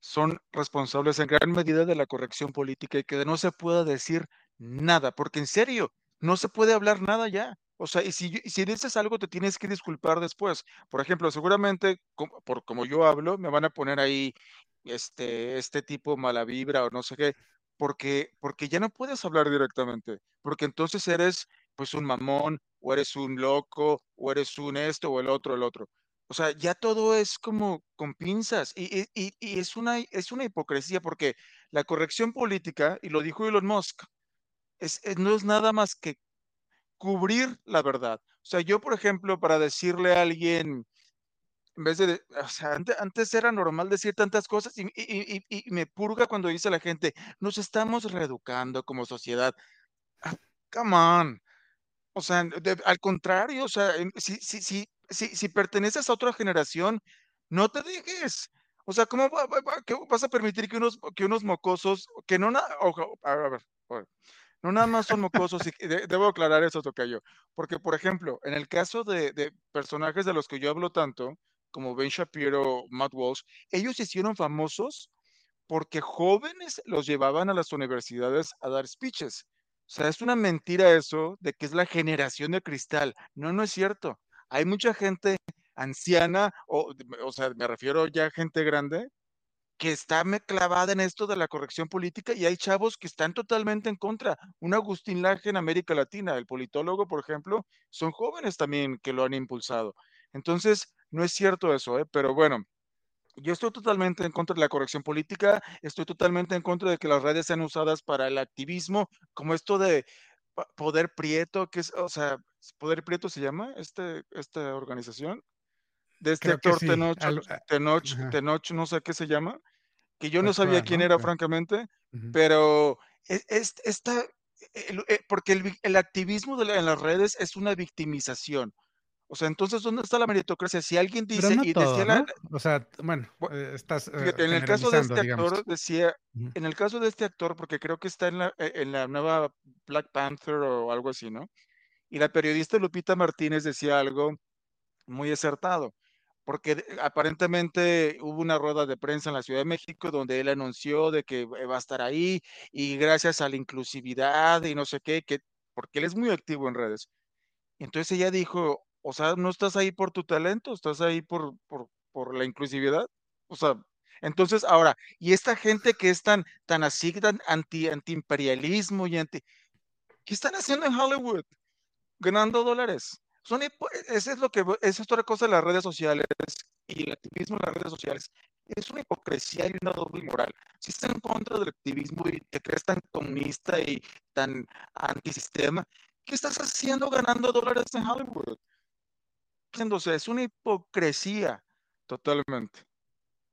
son responsables en gran medida de la corrección política y que no se pueda decir nada, porque en serio, no se puede hablar nada ya. O sea, y si, si dices algo, te tienes que disculpar después. Por ejemplo, seguramente, por como yo hablo, me van a poner ahí este, este tipo mala vibra o no sé qué, porque, porque ya no puedes hablar directamente, porque entonces eres pues un mamón, o eres un loco, o eres un esto, o el otro, el otro. O sea, ya todo es como con pinzas y, es, una, es una hipocresía porque la corrección política, y lo dijo Elon Musk, es, no es nada más que cubrir la verdad. O sea, yo, por ejemplo, para decirle a alguien, en vez de, o sea, antes, era normal decir tantas cosas y, y, me purga cuando dice la gente, nos estamos reeducando como sociedad. Ah, come on. O sea, al contrario, o sea, si, si, si, si, perteneces a otra generación, no te dejes. O sea, ¿cómo vas a permitir que unos, que unos mocosos, que no, nada, a ver, no nada más son mocosos, y debo aclarar eso, Tocayo, porque, por ejemplo, en el caso de, de, personajes de los que yo hablo tanto, como Ben Shapiro, Matt Walsh, ellos se hicieron famosos porque jóvenes los llevaban a las universidades a dar speeches. O sea, es una mentira eso de que es la generación de cristal. No, no es cierto. Hay mucha gente anciana, o, o sea, me refiero ya a gente grande, que está clavada en esto de la corrección política y hay chavos que están totalmente en contra. Un Agustín Laje en América Latina, el politólogo, por ejemplo, son jóvenes también que lo han impulsado. Entonces, no es cierto eso, ¿eh? pero bueno, Yo estoy totalmente en contra de la corrección política, estoy totalmente en contra de que las redes sean usadas para el activismo, como esto de Poder Prieto, que es, o sea, Poder Prieto se llama este, esta organización, de este actor Tenoch, Tenoch, Tenoch, no sé qué se llama, que yo no sabía quién era, francamente, pero e, es, esta, porque el, el activismo de en las redes es una victimización. O sea, entonces, ¿dónde está la meritocracia? Si alguien dice y decía la, O sea, bueno, eh, estás eh, en el caso de este actor decía, en el caso de este actor, porque creo que está en la, e, en la nueva Black Panther o algo así, ¿no? Y la periodista Lupita Martínez decía algo muy acertado, porque aparentemente hubo una rueda de prensa en la Ciudad de México donde él anunció de que va a estar ahí y gracias a la inclusividad y no sé qué, que porque él es muy activo en redes. Entonces ella dijo, o sea, no estás ahí por tu talento, estás ahí por, por, por la inclusividad. O sea, entonces ahora, y esta gente que es tan, tan así, tan anti, anti-imperialismo y anti... ¿Qué están haciendo en Hollywood? Ganando dólares. Son, eso es lo que es otra cosa de las redes sociales y el activismo en las redes sociales. Es una hipocresía y una doble moral. Si estás en contra del activismo y te crees tan comunista y tan antisistema, ¿qué estás haciendo ganando dólares en Hollywood? Es una hipocresía totalmente.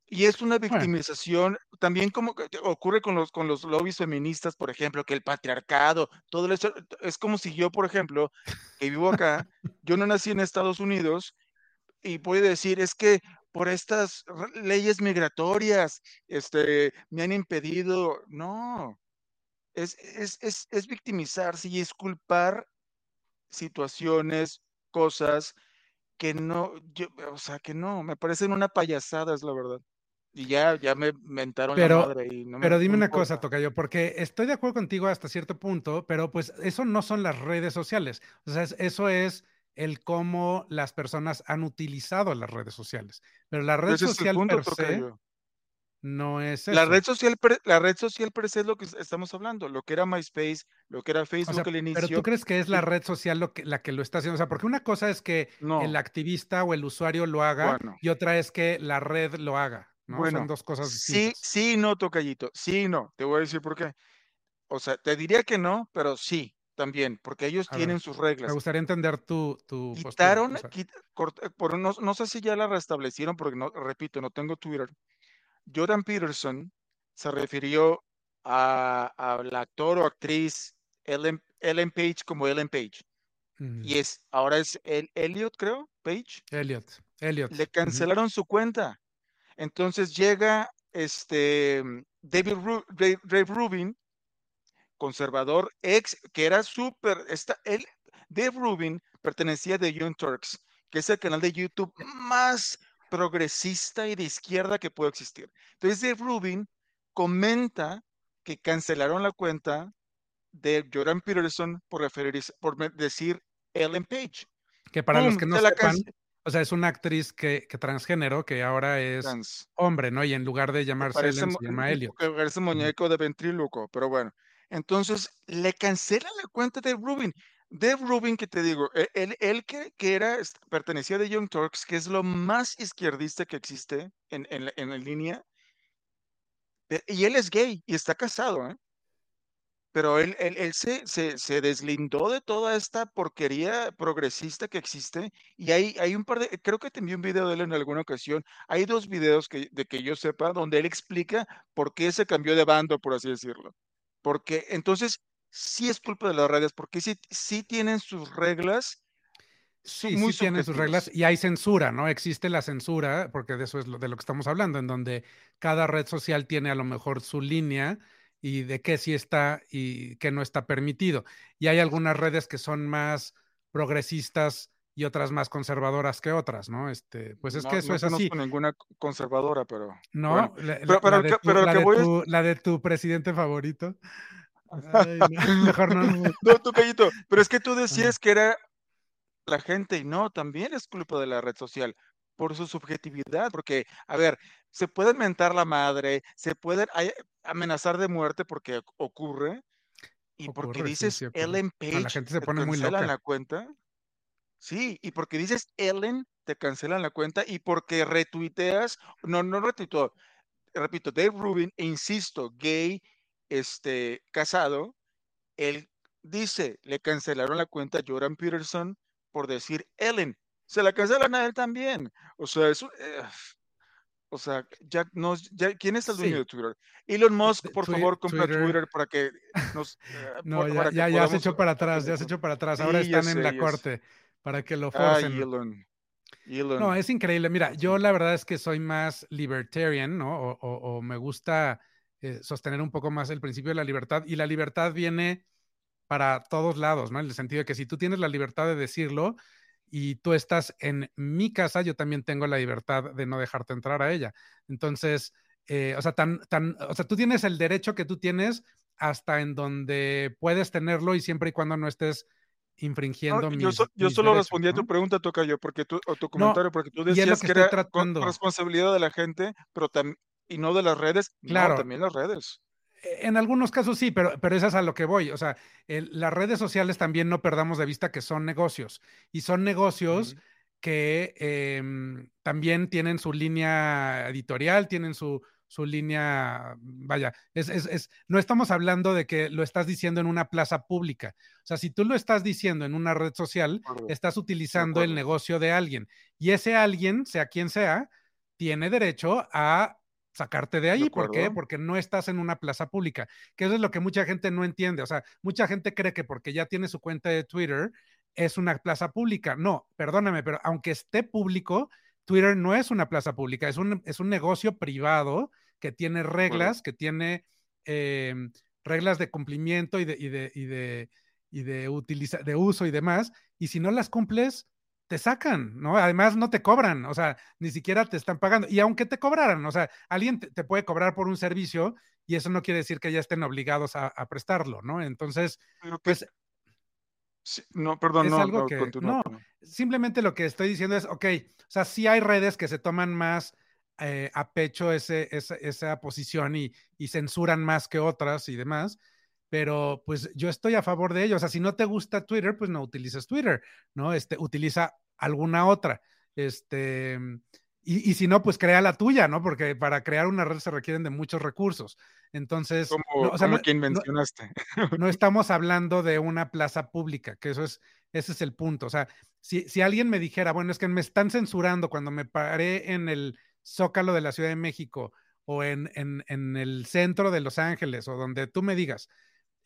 Y es una victimización, también como ocurre con los, con los lobbies feministas, por ejemplo, que el patriarcado, todo eso, es como si yo, por ejemplo, que vivo acá, *laughs* yo no nací en Estados Unidos y puedo decir, es que por estas leyes migratorias, este, me han impedido, no, es, es, es, es victimizarse y es culpar situaciones, cosas que no, yo, o sea, que no, me parecen una payasada, es la verdad. Y ya, ya me mentaron pero, la madre. Y no pero dime una cosa, Tocayo, porque estoy de acuerdo contigo hasta cierto punto, pero pues eso no son las redes sociales. O sea, eso es el cómo las personas han utilizado las redes sociales. Pero la red social per se, no es eso. La red social, la red social per se es lo que estamos hablando, lo que era MySpace, lo que era Facebook al inicio. Pero tú crees que es la red social lo que, la que lo está haciendo, o sea, porque una cosa es que el activista o el usuario lo haga y otra es que la red lo haga, ¿no? Bueno, Son dos cosas distintas. Sí, sí, no, Tocayito, sí, no, te voy a decir por qué. O sea, te diría que no, pero sí, también, porque ellos tienen sus reglas. Me gustaría entender tu, tu Quitaron, por, no, no, sé si ya la restablecieron, porque no, repito, no tengo Twitter, Jordan Peterson se refirió a, al actor o actriz Ellen, Ellen, Page como Ellen Page. Y es, ahora es el Elliot, creo, Page. Elliot, Elliot. Le cancelaron su cuenta. Entonces llega este David Dave Rubin, conservador, ex, que era súper, él, Dave Rubin pertenecía de Young Turks, que es el canal de YouTube más progresista y de izquierda que puede existir. Entonces, Rubin comenta que cancelaron la cuenta de Jordan Peterson por, referirse, por decir Ellen Page. Que para los que no sepan, o sea, es una actriz que, que transgénero que ahora es hombre, ¿no? Y en lugar de llamarse Ellen, se llama Elliot. Que parece muñeco de ventríloco, pero bueno. Entonces, le cancelan la cuenta de Rubin. Dave Rubin, que te digo, e, él, él que, que, era, pertenecía de Young Turks, que es lo más izquierdista que existe en, en, en línea, y él es gay y está casado, ¿eh? Pero él, él, él se, se, se, deslindó de toda esta porquería progresista que existe. Y hay, hay un par de, creo que te envié un video de él en alguna ocasión. Hay dos videos que, de que yo sepa donde él explica por qué se cambió de bando, por así decirlo. Porque entonces sí es culpa de las redes, porque sí, sí tienen sus reglas. Sí, sí tienen sus reglas y hay censura, ¿no? Existe la censura, porque de eso es lo, de lo que estamos hablando, en donde cada red social tiene a lo mejor su línea y de qué sí está y qué no está permitido. Y hay algunas redes que son más progresistas y otras más conservadoras que otras, ¿no? Este, pues es que eso es así. No ninguna conservadora, pero. No, la de tu presidente favorito. *laughs* mejor no. no, tu callito. Pero es que tú decías que era la gente y no, también es culpa de la red social por su subjetividad, porque, a ver, se puede mentar la madre, se puede amenazar de muerte porque ocurre, y porque dices Ellen Page, la gente se pone muy loca. la cuenta. Sí, y porque dices Ellen, te cancelan la cuenta y porque retuiteas, no, no retuiteó, repito, Dave Rubin, e insisto, gay, este, casado, él dice, le cancelaron la cuenta a Jordan Peterson por decir Ellen. Se la cancelan a él también. O sea, eso, eh, o sea, ya no, ya, ¿quién es el dueño Sí, de Twitter? Elon Musk, por Twi- favor, compra Twitter. Twitter para que *laughs* nos, eh, No, por- ya, para que ya, ya se podamos echó para atrás, ya se *laughs* echó para atrás. Ahora Sí, ya están en sé, la ya sé. corte para que lo Ay, forcen. Elon, No, es increíble. Mira, yo la verdad es que soy más libertarian, ¿no? O, o- o me gusta eh, sostener un poco más el principio de la libertad. Y la libertad viene para todos lados, ¿no? En el sentido de que si tú tienes la libertad de decirlo y tú estás en mi casa, yo también tengo la libertad de no dejarte entrar a ella. Entonces, eh, o sea, tan, tan, o sea, tú tienes el derecho que tú tienes hasta en donde puedes tenerlo y siempre y cuando no estés No, infringiendo yo, so- yo mis solo derechos, respondí a tu ¿no? pregunta, Tocayo, porque tú, o tu No, comentario, porque tú es decías que era responsabilidad de la gente, pero tam- y no de las redes. No, Claro, también las redes. en algunos casos sí, pero, pero eso es a lo que voy. O sea, el- las redes sociales también no perdamos de vista que son negocios y son negocios que em, también tienen su línea editorial, tienen su, su línea, vaya, es, es, es, no estamos hablando de que lo estás diciendo en una plaza pública. O sea, si tú lo estás diciendo en una red social, estás utilizando el negocio de alguien y ese alguien, sea quien sea, tiene derecho a sacarte de De ahí. ¿Por qué? Porque no estás en una plaza pública, que eso es lo que mucha gente no entiende. O sea, mucha gente cree que porque ya tiene su cuenta de Twitter es una plaza pública. No, perdóname, pero aunque esté público, Twitter no es una plaza pública, es un, es un negocio privado que tiene reglas, que tiene eh, reglas de cumplimiento y de, y de, y de, y de, utiliza, de uso y demás. Y si no las cumples, te sacan, ¿no? Además no te cobran, o sea, ni siquiera te están pagando. Y aunque te cobraran, o sea, alguien te, te puede cobrar por un servicio y eso no quiere decir que ya estén obligados a, a prestarlo, ¿no? Entonces, Pero que, pues sí, no, perdón, es no, algo no, que, no, simplemente lo que estoy diciendo es, ok, o sea, sí hay redes que se toman más eh, a pecho ese, esa, esa posición y, y censuran más que otras y demás, pero pues yo estoy a favor de ello. O sea, si no te gusta Twitter, pues no utilices Twitter, ¿no? Este, utiliza alguna otra. Este, y, y, si no, pues crea la tuya, ¿no? Porque para crear una red se requieren de muchos recursos. Entonces, Como, no, o sea, no, quien no, mencionaste. *laughs* no, estamos hablando de una plaza pública, que eso es, ese es el punto. O sea, si, si alguien me dijera, bueno, es que me están censurando cuando me paré en el Zócalo de la Ciudad de México o en, en, en el centro de Los Ángeles o donde tú me digas,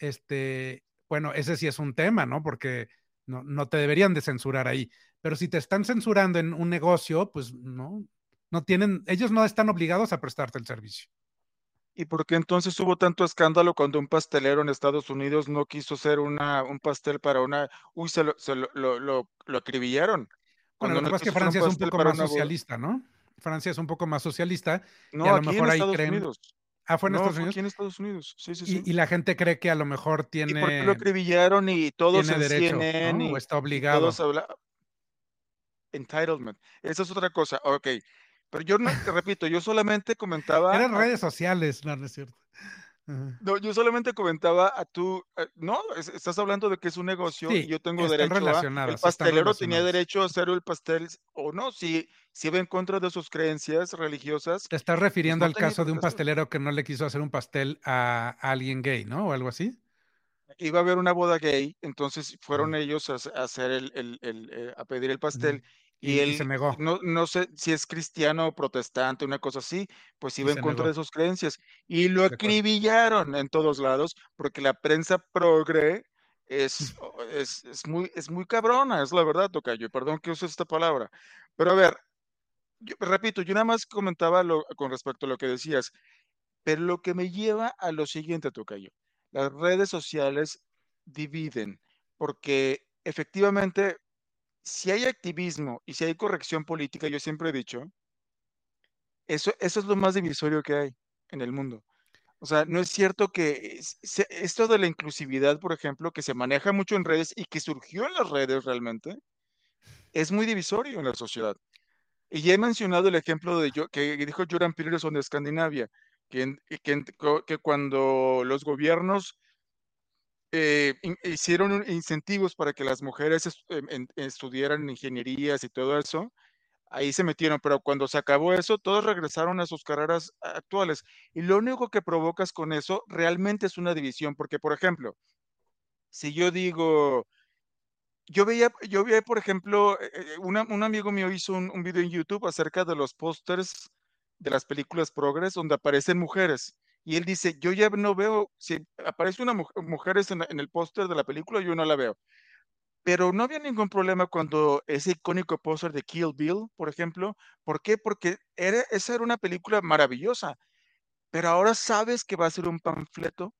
este, bueno, ese sí es un tema, ¿no? Porque no, no te deberían de censurar ahí. Pero si te están censurando en un negocio, pues no, no tienen, ellos no están obligados a prestarte el servicio. ¿Y por qué entonces hubo tanto escándalo cuando un pastelero en Estados Unidos no quiso hacer una, un pastel para una... Uy, se lo, se lo, lo, acribillaron. Bueno, lo Cuando que no pasa es que Francia es un poco más una socialista, ¿no? Francia es un poco más socialista y a No, lo aquí en mejor ahí Estados creen. Unidos. Ah, fue en No, Estados fue Unidos. aquí en Estados Unidos. Sí, sí, Y, sí. y la gente cree que a lo mejor ¿Y por qué lo tiene, acribillaron y todos tiene en derecho, CNN ¿no? O y, está y obligado. todos? Entitlement. Esa es otra cosa. Ok. Pero yo no, te repito, yo solamente comentaba... Eran redes sociales, no, no es cierto. No, yo solamente comentaba a tú, eh, no, es- estás hablando de que es un negocio y yo tengo derecho a, el pastelero tenía derecho a hacer el pastel o no, si, si iba en contra de sus creencias religiosas, Te estás pues refiriendo no al caso de un pastelero que no le quiso hacer un pastel a, alguien gay, ¿no? O algo así. Iba a haber una boda gay, entonces fueron ellos a, hacer a hacer el, el- el, eh, a pedir el pastel y Y, y se él, negó, no, no sé si es cristiano o protestante, una cosa así, pues iba en contra de sus creencias y lo acribillaron en todos lados porque la prensa progre es, o- es, es muy, es muy cabrona, es la verdad, Tocayo, perdón que use esta palabra. Pero a ver, yo, repito, yo nada más comentaba lo, con respecto a lo que decías, pero lo que me lleva a lo siguiente, Tocayo, las redes sociales dividen, porque efectivamente, si hay activismo y si hay corrección política, yo siempre he dicho, eso, eso es lo más divisorio que hay en el mundo. O sea, no es cierto que se- esto de la inclusividad, por ejemplo, que se maneja mucho en redes y que surgió en las redes realmente, es muy divisorio en la sociedad. Y ya he mencionado el ejemplo de que dijo Jordan Peterson de Escandinavia, que, que, que cuando los gobiernos eh, hicieron incentivos para que las mujeres em, estudiaran ingenierías y todo eso, ahí se metieron, pero cuando se acabó eso, todos regresaron a sus carreras actuales. Y lo único que provocas con eso realmente es una división, porque, por ejemplo, si yo digo, yo veía, yo veía, por ejemplo, eh, eh, un amigo mío hizo un, un video en YouTube acerca de los pósters de las películas progres donde aparecen mujeres. Y él dice, yo ya no veo, si aparece una mujer, en, en el póster de la película, yo no la veo. Pero no había ningún problema cuando ese icónico póster de Kill Bill, por ejemplo, ¿por qué? Porque era, esa era una película maravillosa, pero ahora sabes que va a ser un panfleto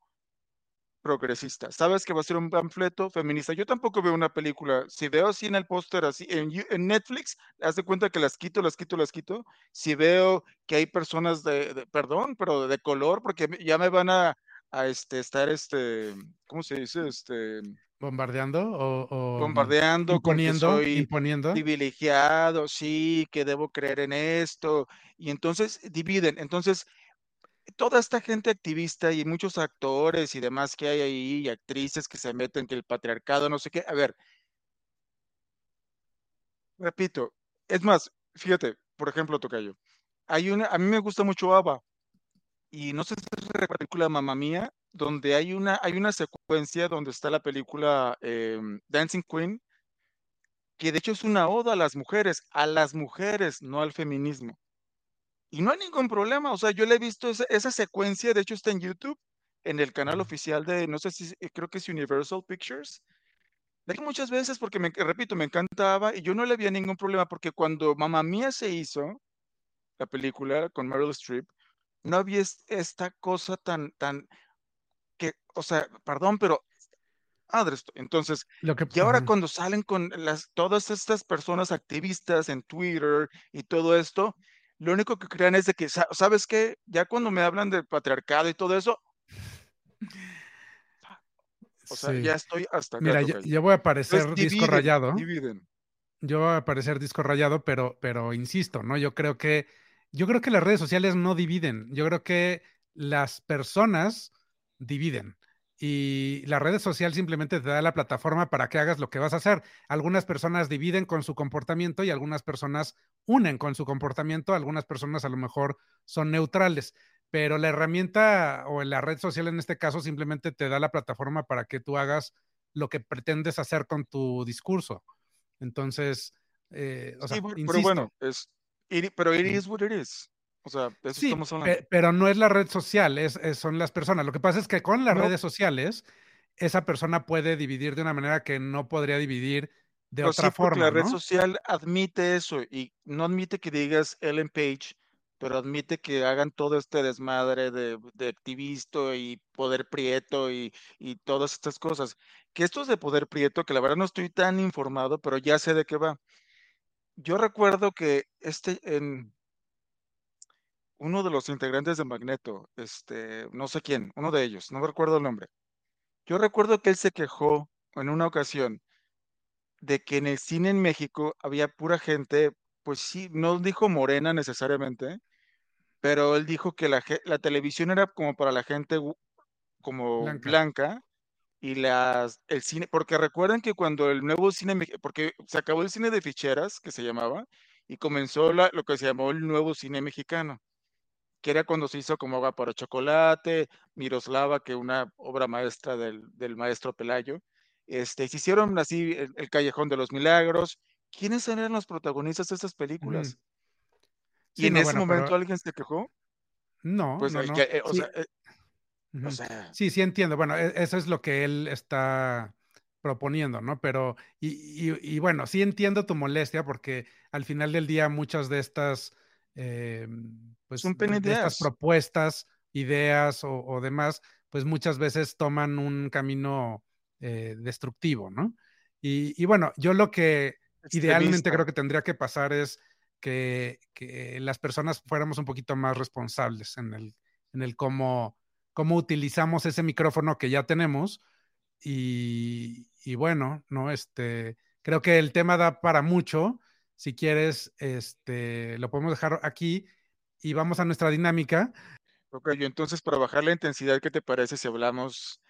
progresista. Sabes que va a ser un panfleto feminista. Yo tampoco veo una película. Si veo así en el póster, así en, en, Netflix, haz de cuenta que las quito, las quito, las quito. Si veo que hay personas de, perdón, pero de color, porque ya me van a, a este, estar, este, ¿cómo se dice? Este, bombardeando o, bombardeando, imponiendo, soy imponiendo. privilegiado, sí, que debo creer en esto. Y entonces dividen. Entonces, toda esta gente activista y muchos actores y demás que hay ahí, y actrices que se meten que el patriarcado, no sé qué. A ver, repito, es más, fíjate, por ejemplo, Tocayo, hay una, a mí me gusta mucho ABBA, y no sé si es la película Mamma Mía, donde hay una, hay una secuencia donde está la película em, Dancing Queen, que de hecho es una oda a las mujeres, a las mujeres, no al feminismo. Y no hay ningún problema, o sea, yo le he visto esa, secuencia, de hecho está en YouTube, en el canal oficial de, no sé si, creo que es Universal Pictures. De muchas veces, porque, me, repito, me encantaba y yo no le había ningún problema, porque cuando Mamá Mía se hizo, la película con Meryl Streep, no había esta cosa tan, tan, que, o sea, perdón, pero entonces, y ahora cuando salen con las, todas estas personas activistas en Twitter y todo esto, lo único que crean es de que, ¿sabes qué? Ya cuando me hablan del patriarcado y todo eso, o sea, ya estoy hasta acá. Mira, yo, voy a parecer disco rayado. Yo voy a parecer disco rayado, pero, pero insisto, ¿no? Yo creo que, yo creo que las redes sociales no dividen. Yo creo que las personas dividen y la red social simplemente te da la plataforma para que hagas lo que vas a hacer. Algunas personas dividen con su comportamiento y algunas personas unen con su comportamiento, algunas personas a lo mejor son neutrales, pero la herramienta o la red social en este caso simplemente te da la plataforma para que tú hagas lo que pretendes hacer con tu discurso. Entonces, eh, o sea, pero bueno, es, pero it is what it is. O sea, eso sí, pero no es la red social, es, son las personas. Lo que pasa es que con las redes sociales, esa persona puede dividir de una manera que no podría dividir de otra forma. La red social admite eso y no admite que digas Ellen Page, pero admite que hagan todo este desmadre de, de activista y poder prieto y, y, todas estas cosas. Que esto es de poder prieto, que la verdad no estoy tan informado, pero ya sé de qué va. Yo recuerdo que este en uno de los integrantes de Magneto, este, no sé quién, uno de ellos, no recuerdo el nombre. Yo recuerdo que él se quejó en una ocasión de que en el cine en México había pura gente, pues sí, no dijo morena necesariamente, pero él dijo que la, la televisión era como para la gente como blanca. y las, el cine, porque recuerden que cuando el nuevo cine, porque se acabó el cine de ficheras, que se llamaba, y comenzó lo que se llamó el nuevo cine mexicano que era cuando se hizo como Agua para Chocolate, Miroslava, que una obra maestra del, maestro Pelayo. Este, se hicieron así el, Callejón de los Milagros. ¿Quiénes eran los protagonistas de estas películas? ¿Y en ese momento alguien se quejó? No, pues, no, no. Eh, o, Sea, Sí, sí entiendo. Bueno, e, eso es lo que él está proponiendo, ¿no? Pero, y, y, bueno, sí entiendo tu molestia porque al final del día muchas de estas eh, pues un de estas propuestas, ideas o, demás, pues muchas veces toman un camino eh, destructivo, ¿no? Y, bueno, yo lo que idealmente creo que tendría que pasar es que, las personas fuéramos un poquito más responsables en el, en el cómo, cómo utilizamos ese micrófono que ya tenemos. Y, y, bueno, ¿no? Este, creo que el tema da para mucho si quieres, este, lo podemos dejar aquí y vamos a nuestra dinámica. Ok, yo entonces para bajar la intensidad, ¿qué te parece si hablamos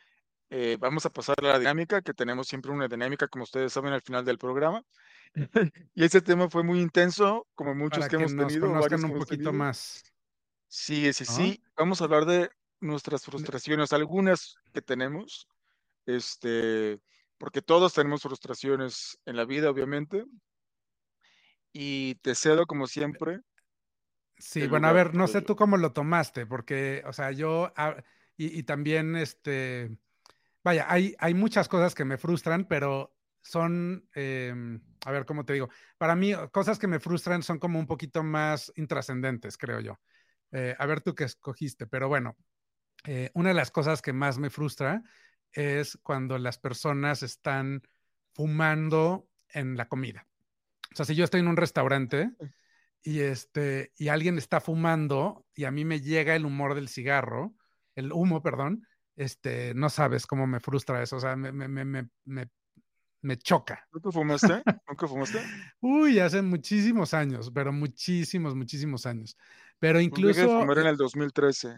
Eh, vamos a pasar a la dinámica, que tenemos siempre una dinámica, como ustedes saben, al final del programa. *laughs* y ese tema fue muy intenso, como muchos Para que que hemos nos tenido, un poquito tenido. más, Sí, sí, sí. Vamos a hablar de nuestras frustraciones, algunas que tenemos, este, porque todos tenemos frustraciones en la vida, obviamente. Y te cedo, como siempre, Sí, bueno, a ver, no sé tú cómo lo tomaste, porque, o sea, yo, ah, y, y también, este, vaya, hay, hay muchas cosas que me frustran, pero son, em, a ver, ¿cómo te digo? Para mí, cosas que me frustran son como un poquito más intrascendentes, creo yo. Eh, a ver tú qué escogiste, pero bueno, eh, una de las cosas que más me frustra es cuando las personas están fumando en la comida. O sea, si yo estoy en un restaurante y este y alguien está fumando y a mí me llega el humor del cigarro, el humo, perdón, este, no sabes cómo me frustra eso, o sea, me, me, me, me, me choca. ¿Nunca fumaste? ¿Nunca fumaste? *laughs* Uy, hace muchísimos años, pero muchísimos, muchísimos años. Pero incluso, fumar en el 2013.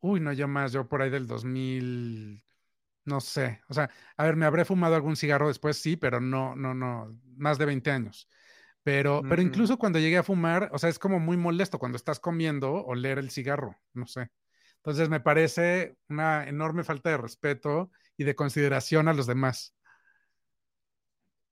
uy, no, yo más, yo por ahí del 2000, no sé, o sea, a ver, me habré fumado algún cigarro después, sí, pero no, no, no, más de 20 años. Pero, pero Mm, incluso cuando llegué a fumar, o sea, es como muy molesto cuando estás comiendo oler el cigarro, no sé. Entonces me parece una enorme falta de respeto y de consideración a los demás.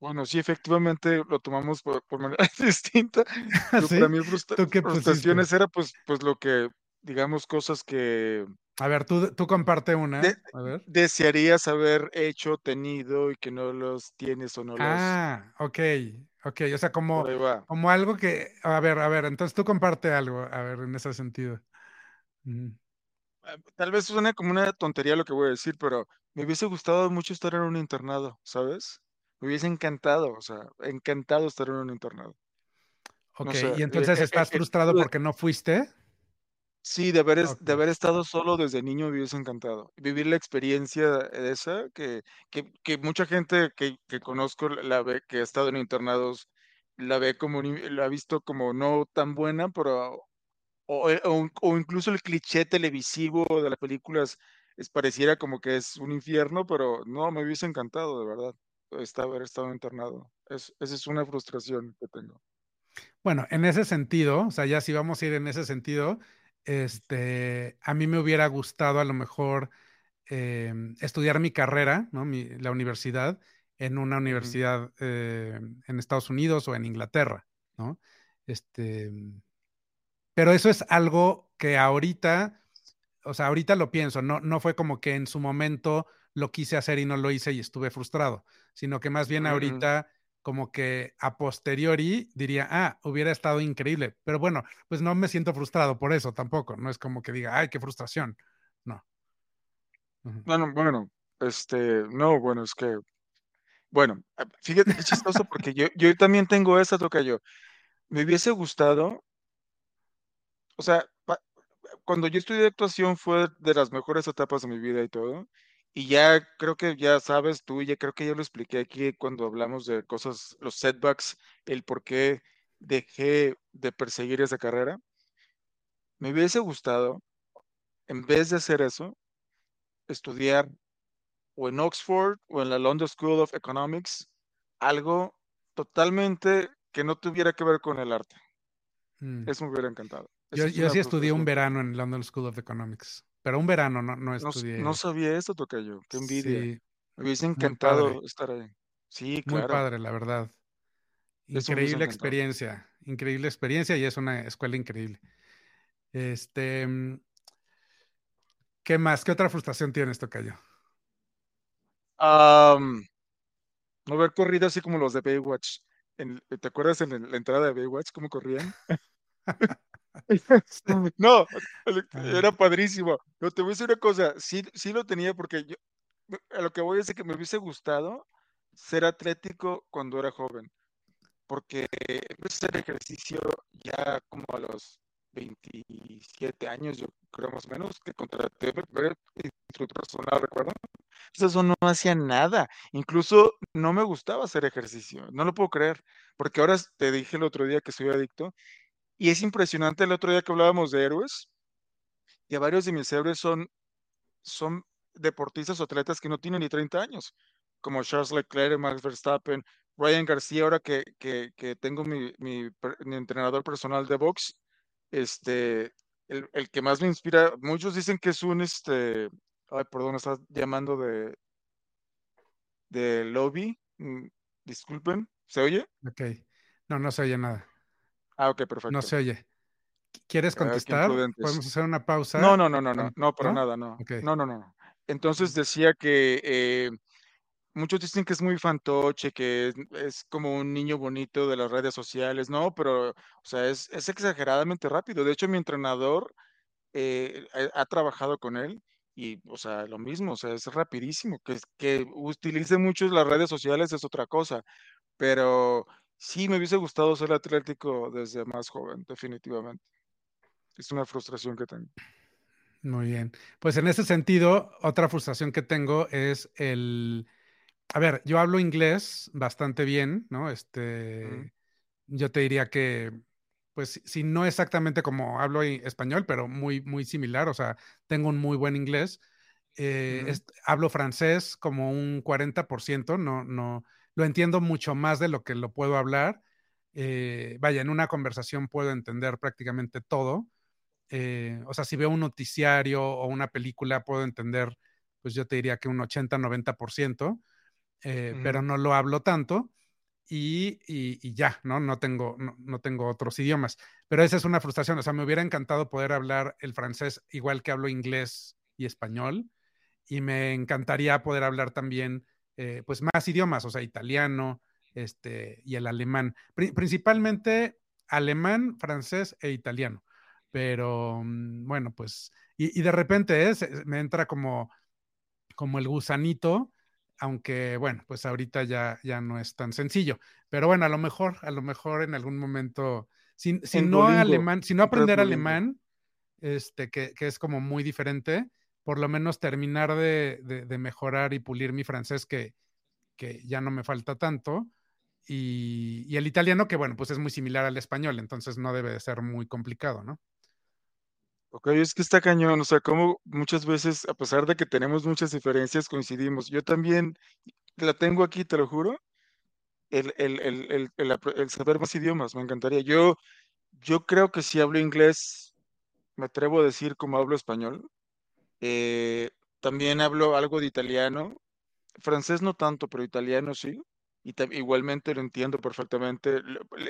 Bueno, sí, efectivamente lo tomamos por, por manera *laughs* distinta. *laughs* Yo para ¿Sí? mí frustra- ¿Tú qué pusiste? frustraciones era pues, pues lo que, digamos, cosas que A ver, tú, tú comparte de- una. A ver. desearías haber hecho, tenido y que no los tienes o no los... Ah, ok, ok. O sea, como, como algo que, a ver, a ver, entonces tú comparte algo, a ver, en ese sentido. Mm. Ah, Tal vez suene como una tontería lo que voy a decir, pero me hubiese gustado mucho estar en un internado, ¿sabes? Me hubiese encantado, o sea, encantado estar en un internado. Ok, No sé, y eh, entonces eh, eh, estás el frustrado porque no fuiste. Sí, de haber, es- de haber estado solo desde niño me hubiese encantado. Vivir la experiencia de esa, que, que, que mucha gente que, que conozco la ve, que ha estado en internados, la ve como, la ha visto como no tan buena, pero O, eh, o, o incluso el cliché televisivo de las películas es, pareciera como que es un infierno, pero no, me hubiese encantado, de verdad, estar, haber estado internado. Es, esa es una frustración que tengo. Bueno, en ese sentido, o sea, ya si vamos a ir en ese sentido, este, a mí me hubiera gustado a lo mejor eh, estudiar mi carrera, ¿no? Mi- la universidad, en una universidad eh, en Estados Unidos o en Inglaterra, ¿no? Este, pero eso es algo que ahorita, o sea, ahorita lo pienso, no, no fue como que en su momento lo quise hacer y no lo hice y estuve frustrado, sino que más bien ahorita como que a posteriori diría, ah, hubiera estado increíble, pero bueno, pues no me siento frustrado por eso tampoco, no es como que diga, ay, qué frustración, no. Bueno, bueno, este, no, bueno, es que, bueno, ah, fíjate qué chistoso, porque yo, yo también tengo esa toca yo. Me hubiese gustado, o sea, cuando yo estudié actuación fue de las mejores etapas de mi vida y todo. Y ya creo que ya sabes tú, y ya creo que ya lo expliqué aquí cuando hablamos de cosas, los setbacks, el por qué dejé de perseguir esa carrera. Me hubiese gustado, en vez de hacer eso, estudiar o en Oxford o en la London School of Economics, algo totalmente que no tuviera que ver con el arte. Mm. Eso me hubiera encantado. Yo, yo sí estudié un verano en London School of Economics, pero un verano no, no No, s- no estudié. sabía esto, Tocayo. Qué envidia. Sí, Me hubiese encantado estar ahí. Sí, muy padre, la verdad. Increíble experiencia, increíble experiencia y es una escuela increíble. Este, mm, ¿qué más? ¿Qué otra frustración tienes, Tocayo? No ver corridas así como los de Baywatch. En- ¿te acuerdas en el- la entrada de Baywatch cómo corrían? *laughs* *laughs* *laughs* No, el- *laughs* Ah, era padrísimo. No, te voy a decir una cosa, sí, sí lo tenía porque yo, a lo que voy es que me hubiese gustado ser atlético cuando era joven, porque empecé a hacer ejercicio ya como a los 27 años, yo creo más o menos, que contraté mi primer instructor personal, ¿recuerdo? Entonces eso no hacía nada, incluso no me gustaba hacer ejercicio, no lo puedo creer, porque ahora te dije el otro día que soy adicto y es impresionante el otro día que hablábamos de héroes, que varios de mis héroes son, son deportistas o atletas que no tienen ni 30 años, como Charles Leclerc, Max Verstappen, Ryan García, ahora que, que, tengo mi, mi, entrenador personal de box, este, el, el, que más me inspira, muchos dicen que es un, este, ay, perdón, estás llamando de, de lobby, mm, disculpen, ¿se oye? Ok, no, no se oye nada. Ah, ok, perfecto. No se oye. ¿Quieres contestar? Podemos hacer una pausa. No, no, no, no, no, no, para nada, no. Okay. No, no, no. Entonces decía que eh, muchos dicen que es muy fantoche, que es, es, como un niño bonito de las redes sociales, no, pero, o sea, es, es exageradamente rápido. De hecho, mi entrenador eh, ha, ha, trabajado con él y, o sea, lo mismo, o sea, es rapidísimo. Que, que utilice mucho las redes sociales es otra cosa, pero sí me hubiese gustado ser atlético desde más joven, definitivamente. Es una frustración que tengo. Muy bien. Pues en ese sentido, otra frustración que tengo es el... A ver, yo hablo inglés bastante bien, ¿no? Este, mm. yo te diría que, pues, si no exactamente como hablo español, pero muy, muy similar, o sea, tengo un muy buen inglés. Eh, mm. es, hablo francés como un 40%, no, no, lo entiendo mucho más de lo que lo puedo hablar. Eh, vaya, en una conversación puedo entender prácticamente todo. Eh, o sea, si veo un noticiario o una película, puedo entender, pues yo te diría que un 80-90%, eh, pero no lo hablo tanto. Y, y, ya, ¿no? No tengo, no, no, tengo otros idiomas. Pero esa es una frustración. O sea, me hubiera encantado poder hablar el francés igual que hablo inglés y español. Y me encantaría poder hablar también eh, pues más idiomas, o sea, italiano este, y el alemán. principalmente alemán, francés e italiano. Pero mm, bueno, pues, y, y de repente es, me entra como, como el gusanito, aunque bueno, pues ahorita ya, ya no es tan sencillo. Pero bueno, a lo mejor, a lo mejor en algún momento, si, si no alemán, si no aprender alemán, este, que, que, es como muy diferente, por lo menos terminar de, mejorar y pulir mi francés, que, que, ya no me falta tanto. Y, y, el italiano, que bueno, pues es muy similar al español, entonces no debe de ser muy complicado, ¿no? Ok, es que está cañón, o sea, como muchas veces, a pesar de que tenemos muchas diferencias, coincidimos. Yo también la tengo aquí, te lo juro, el, el, el, el saber más idiomas, me encantaría. Yo, yo creo que si hablo inglés, me atrevo a decir como hablo español. Eh, también hablo algo de italiano. Francés no tanto, pero italiano sí. Y igualmente lo entiendo perfectamente.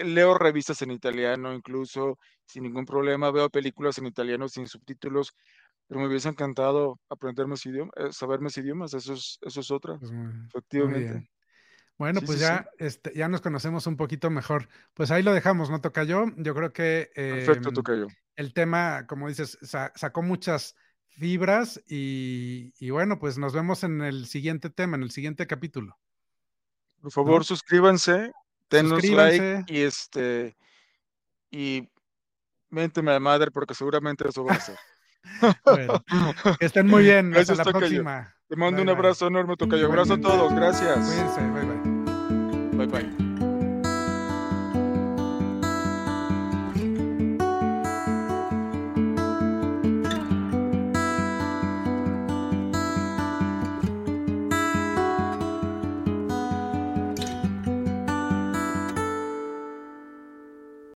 Leo revistas en italiano incluso sin ningún problema. Veo películas en italiano sin subtítulos. Pero me hubiese encantado aprender más idiomas, eh, saber más idiomas. Eso es, eso es otra, pues efectivamente. Bueno, pues ya, Este, ya nos conocemos un poquito mejor. Pues ahí lo dejamos, ¿no, Tocayo? Yo creo que Perfecto, em, Tocayo. el tema, como dices, sacó muchas fibras y, y, bueno, pues nos vemos en el siguiente tema, en el siguiente capítulo. Por favor, ¿no? suscríbanse, denos like y este y ménteme a la madre porque seguramente eso va a ser. *laughs* bueno, *laughs* que estén muy bien. Gracias, Hasta la próxima. Te mando bye, un abrazo bye. enorme, Tocayo. Abrazo a todos. Gracias. Cuídense. Bye, bye. Bye, bye.